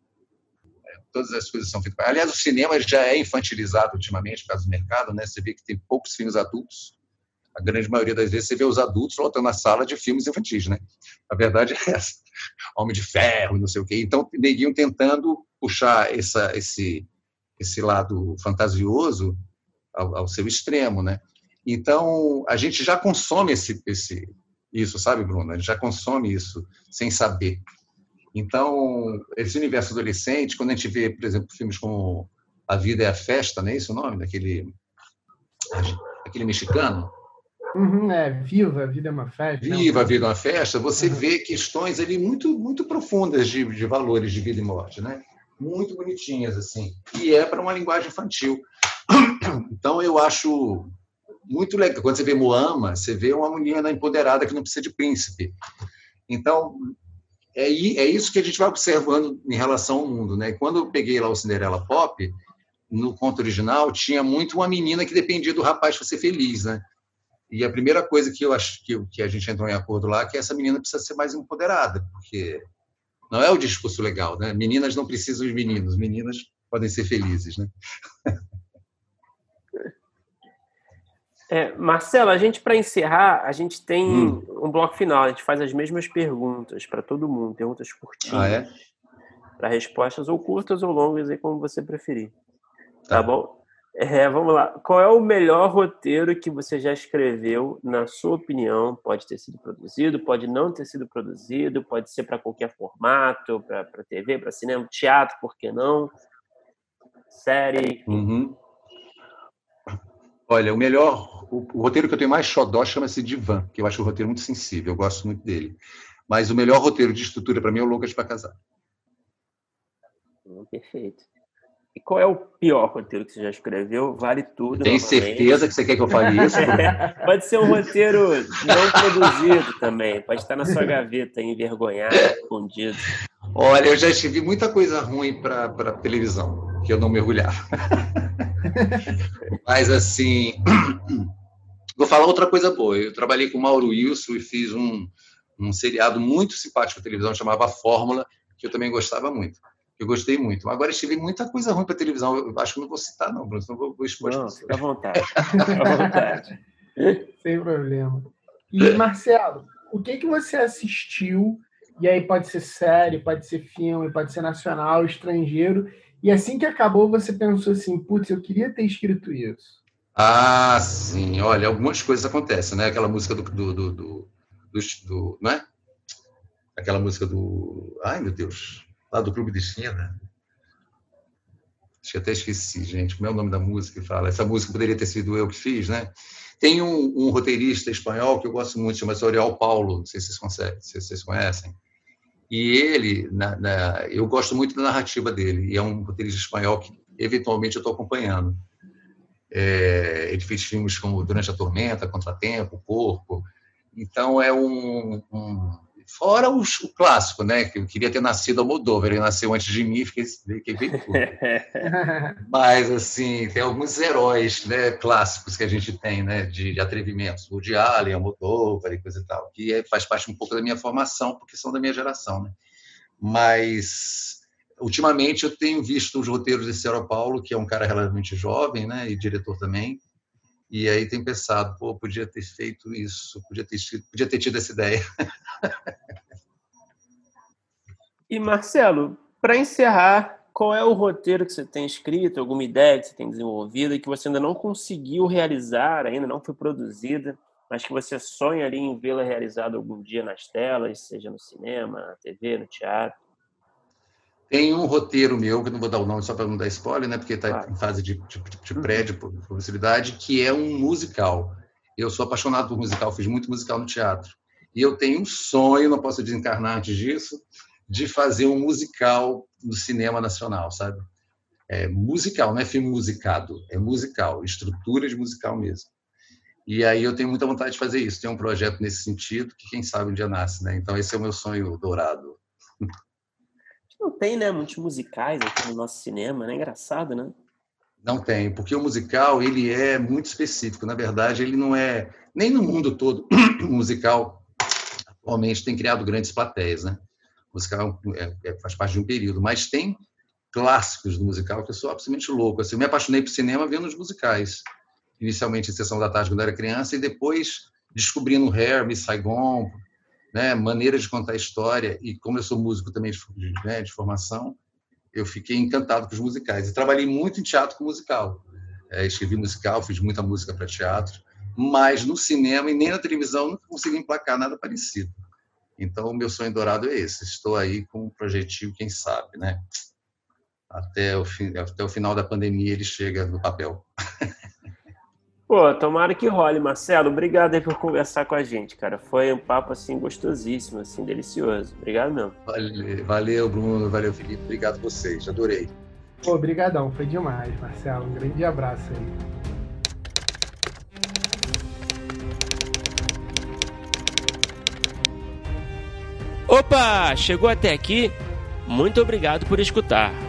todas as coisas são feitas. Aliás, o cinema já é infantilizado ultimamente por causa do mercado, né? Você vê que tem poucos filmes adultos. A grande maioria das vezes você vê os adultos lotando na sala de filmes infantis, né? A verdade [LAUGHS] é essa. Homem de Ferro, não sei o quê. Então, neguinho tentando puxar essa, esse, esse lado fantasioso ao, ao, seu extremo, né? Então, a gente já consome esse, esse, isso, sabe, Bruno? A gente já consome isso sem saber. Então, esse universo adolescente, quando a gente vê, por exemplo, filmes como A Vida é a Festa, não é esse o nome daquele, aquele mexicano? Uhum, é, Viva, a Vida é uma Festa. Né? Viva, a Vida é uma Festa. Você uhum. vê questões ali muito, muito profundas de, de valores de vida e morte, né? Muito bonitinhas, assim. E é para uma linguagem infantil. [CLEARS THROAT] Então, eu acho muito legal. Quando você vê Moama, você vê uma menina empoderada que não precisa de príncipe. Então, é, é isso que a gente vai observando em relação ao mundo. Né? Quando eu peguei lá o Cinderela Pop, no conto original, tinha muito uma menina que dependia do rapaz para ser feliz. Né? E a primeira coisa que eu acho que, que a gente entrou em acordo lá é que essa menina precisa ser mais empoderada, porque não é o discurso legal, né? Meninas não precisam de meninos, meninas podem ser felizes, né? [LAUGHS] É, Marcelo, a gente, para encerrar, a gente tem hum. um bloco final. A gente faz as mesmas perguntas para todo mundo, perguntas curtinhas. Ah, é? Para respostas ou curtas ou longas, aí como você preferir. Tá, tá bom? É, vamos lá. Qual é o melhor roteiro que você já escreveu, na sua opinião? Pode ter sido produzido, pode não ter sido produzido, pode ser para qualquer formato, para TV, para cinema, teatro, por que não? Série. Uhum. Olha, o melhor, o, o, roteiro que eu tenho mais xodó chama-se Divan, que eu acho o roteiro muito sensível, eu gosto muito dele. Mas o melhor roteiro de estrutura para mim é o Loucas para Casar. Hum, perfeito. E qual é o pior roteiro que você já escreveu? Vale tudo. Tem certeza que você quer que eu fale isso? [LAUGHS] Pode ser um roteiro não produzido também. Pode estar na sua gaveta, envergonhado, escondido. Olha, eu já escrevi muita coisa ruim para televisão, que eu não mergulhar. [LAUGHS] Mas, assim, [CLEARS THROAT] vou falar outra coisa boa. Eu trabalhei com o Mauro Wilson e fiz um, um seriado muito simpático na televisão, chamava Fórmula, que eu também gostava muito. Eu gostei muito. Agora, estive muita coisa ruim para televisão. Eu acho que não vou citar, não, Bruno, senão vou, vou expor. Não, fica à vontade. [LAUGHS] Fica à vontade. Sem problema. E, Marcelo, o que, que você assistiu? E aí pode ser série, pode ser filme, pode ser nacional, estrangeiro, e assim que acabou, você pensou assim: putz, eu queria ter escrito isso. Ah, sim. Olha, algumas coisas acontecem, né? Aquela música do. do, do, do, do, do não é? Aquela música do. Ai, meu Deus. Lá do Clube de Esquina. Acho que até esqueci, gente. Como é o nome da música que fala? Essa música poderia ter sido eu que fiz, né? Tem um, um roteirista espanhol que eu gosto muito, chama-se Oriol Paulo. Não sei se vocês, se vocês conhecem e ele, na, na, eu gosto muito da narrativa dele, e é um roteirista espanhol que, eventualmente, eu estou acompanhando. É, ele fez filmes como Durante a Tormenta, Contratempo, Corpo. Então, é um, um Fora o, o, clássico, né? Que eu queria ter nascido a Moldova, ele nasceu antes de mim, fiquei, fiquei bem tudo. [LAUGHS] Mas, assim, tem alguns heróis né, clássicos que a gente tem, né? De, de atrevimentos. O de Allen, a Moldova e coisa e tal, que é, faz parte um pouco da minha formação, porque são da minha geração, né? Mas, ultimamente, eu tenho visto os roteiros de Cero Paulo, que é um cara relativamente jovem, né? E diretor também, e aí tem pensado, pô, podia ter feito isso, podia ter, podia ter tido essa ideia. E Marcelo, para encerrar, qual é o roteiro que você tem escrito, alguma ideia que você tem desenvolvida que você ainda não conseguiu realizar, ainda não foi produzida, mas que você sonha ali em vê-la realizada algum dia nas telas, seja no cinema, na TV, no teatro? Tem um roteiro meu, que não vou dar o nome só para não dar spoiler, né? Porque está claro. em fase de, de, de uhum. pré, de possibilidade, que é um musical. Eu sou apaixonado por musical, fiz muito musical no teatro. E eu tenho um sonho, não posso desencarnar antes disso, de fazer um musical no cinema nacional, sabe? É musical, não é filme musicado, é musical, estrutura de musical mesmo. E aí eu tenho muita vontade de fazer isso. Tem um projeto nesse sentido que quem sabe um dia nasce, né? Então esse é o meu sonho dourado. Não tem, né, muitos musicais aqui no nosso cinema, né? Engraçado, né? Não tem, porque o musical ele é muito específico. Na verdade, ele não é nem no mundo todo [CLEARS THROAT] musical. Atualmente tem criado grandes plateias, né? O musical é, é, faz parte de um período, mas tem clássicos do musical que eu sou absolutamente louco. Assim, eu me apaixonei por cinema vendo os musicais. Inicialmente em Sessão da Tarde quando eu era criança e depois descobrindo Hair, Miss Saigon, né, maneira de contar história e como eu sou músico também de, né, de formação, eu fiquei encantado com os musicais. E trabalhei muito em teatro com musical. É, escrevi musical, fiz muita música para teatro, mas no cinema e nem na televisão nunca consegui emplacar nada parecido. Então, o meu sonho dourado é esse. Estou aí com um projetinho, quem sabe, né? Até o, fim, até o final da pandemia ele chega no papel. [LAUGHS] Pô, tomara que role, Marcelo. Obrigado aí por conversar com a gente, cara. Foi um papo assim gostosíssimo, assim, delicioso. Obrigado mesmo. Valeu, valeu Bruno. Valeu, Felipe. Obrigado a vocês. Adorei. Pô, obrigadão. Foi demais, Marcelo. Um grande abraço aí. Opa! Chegou até aqui? Muito obrigado por escutar.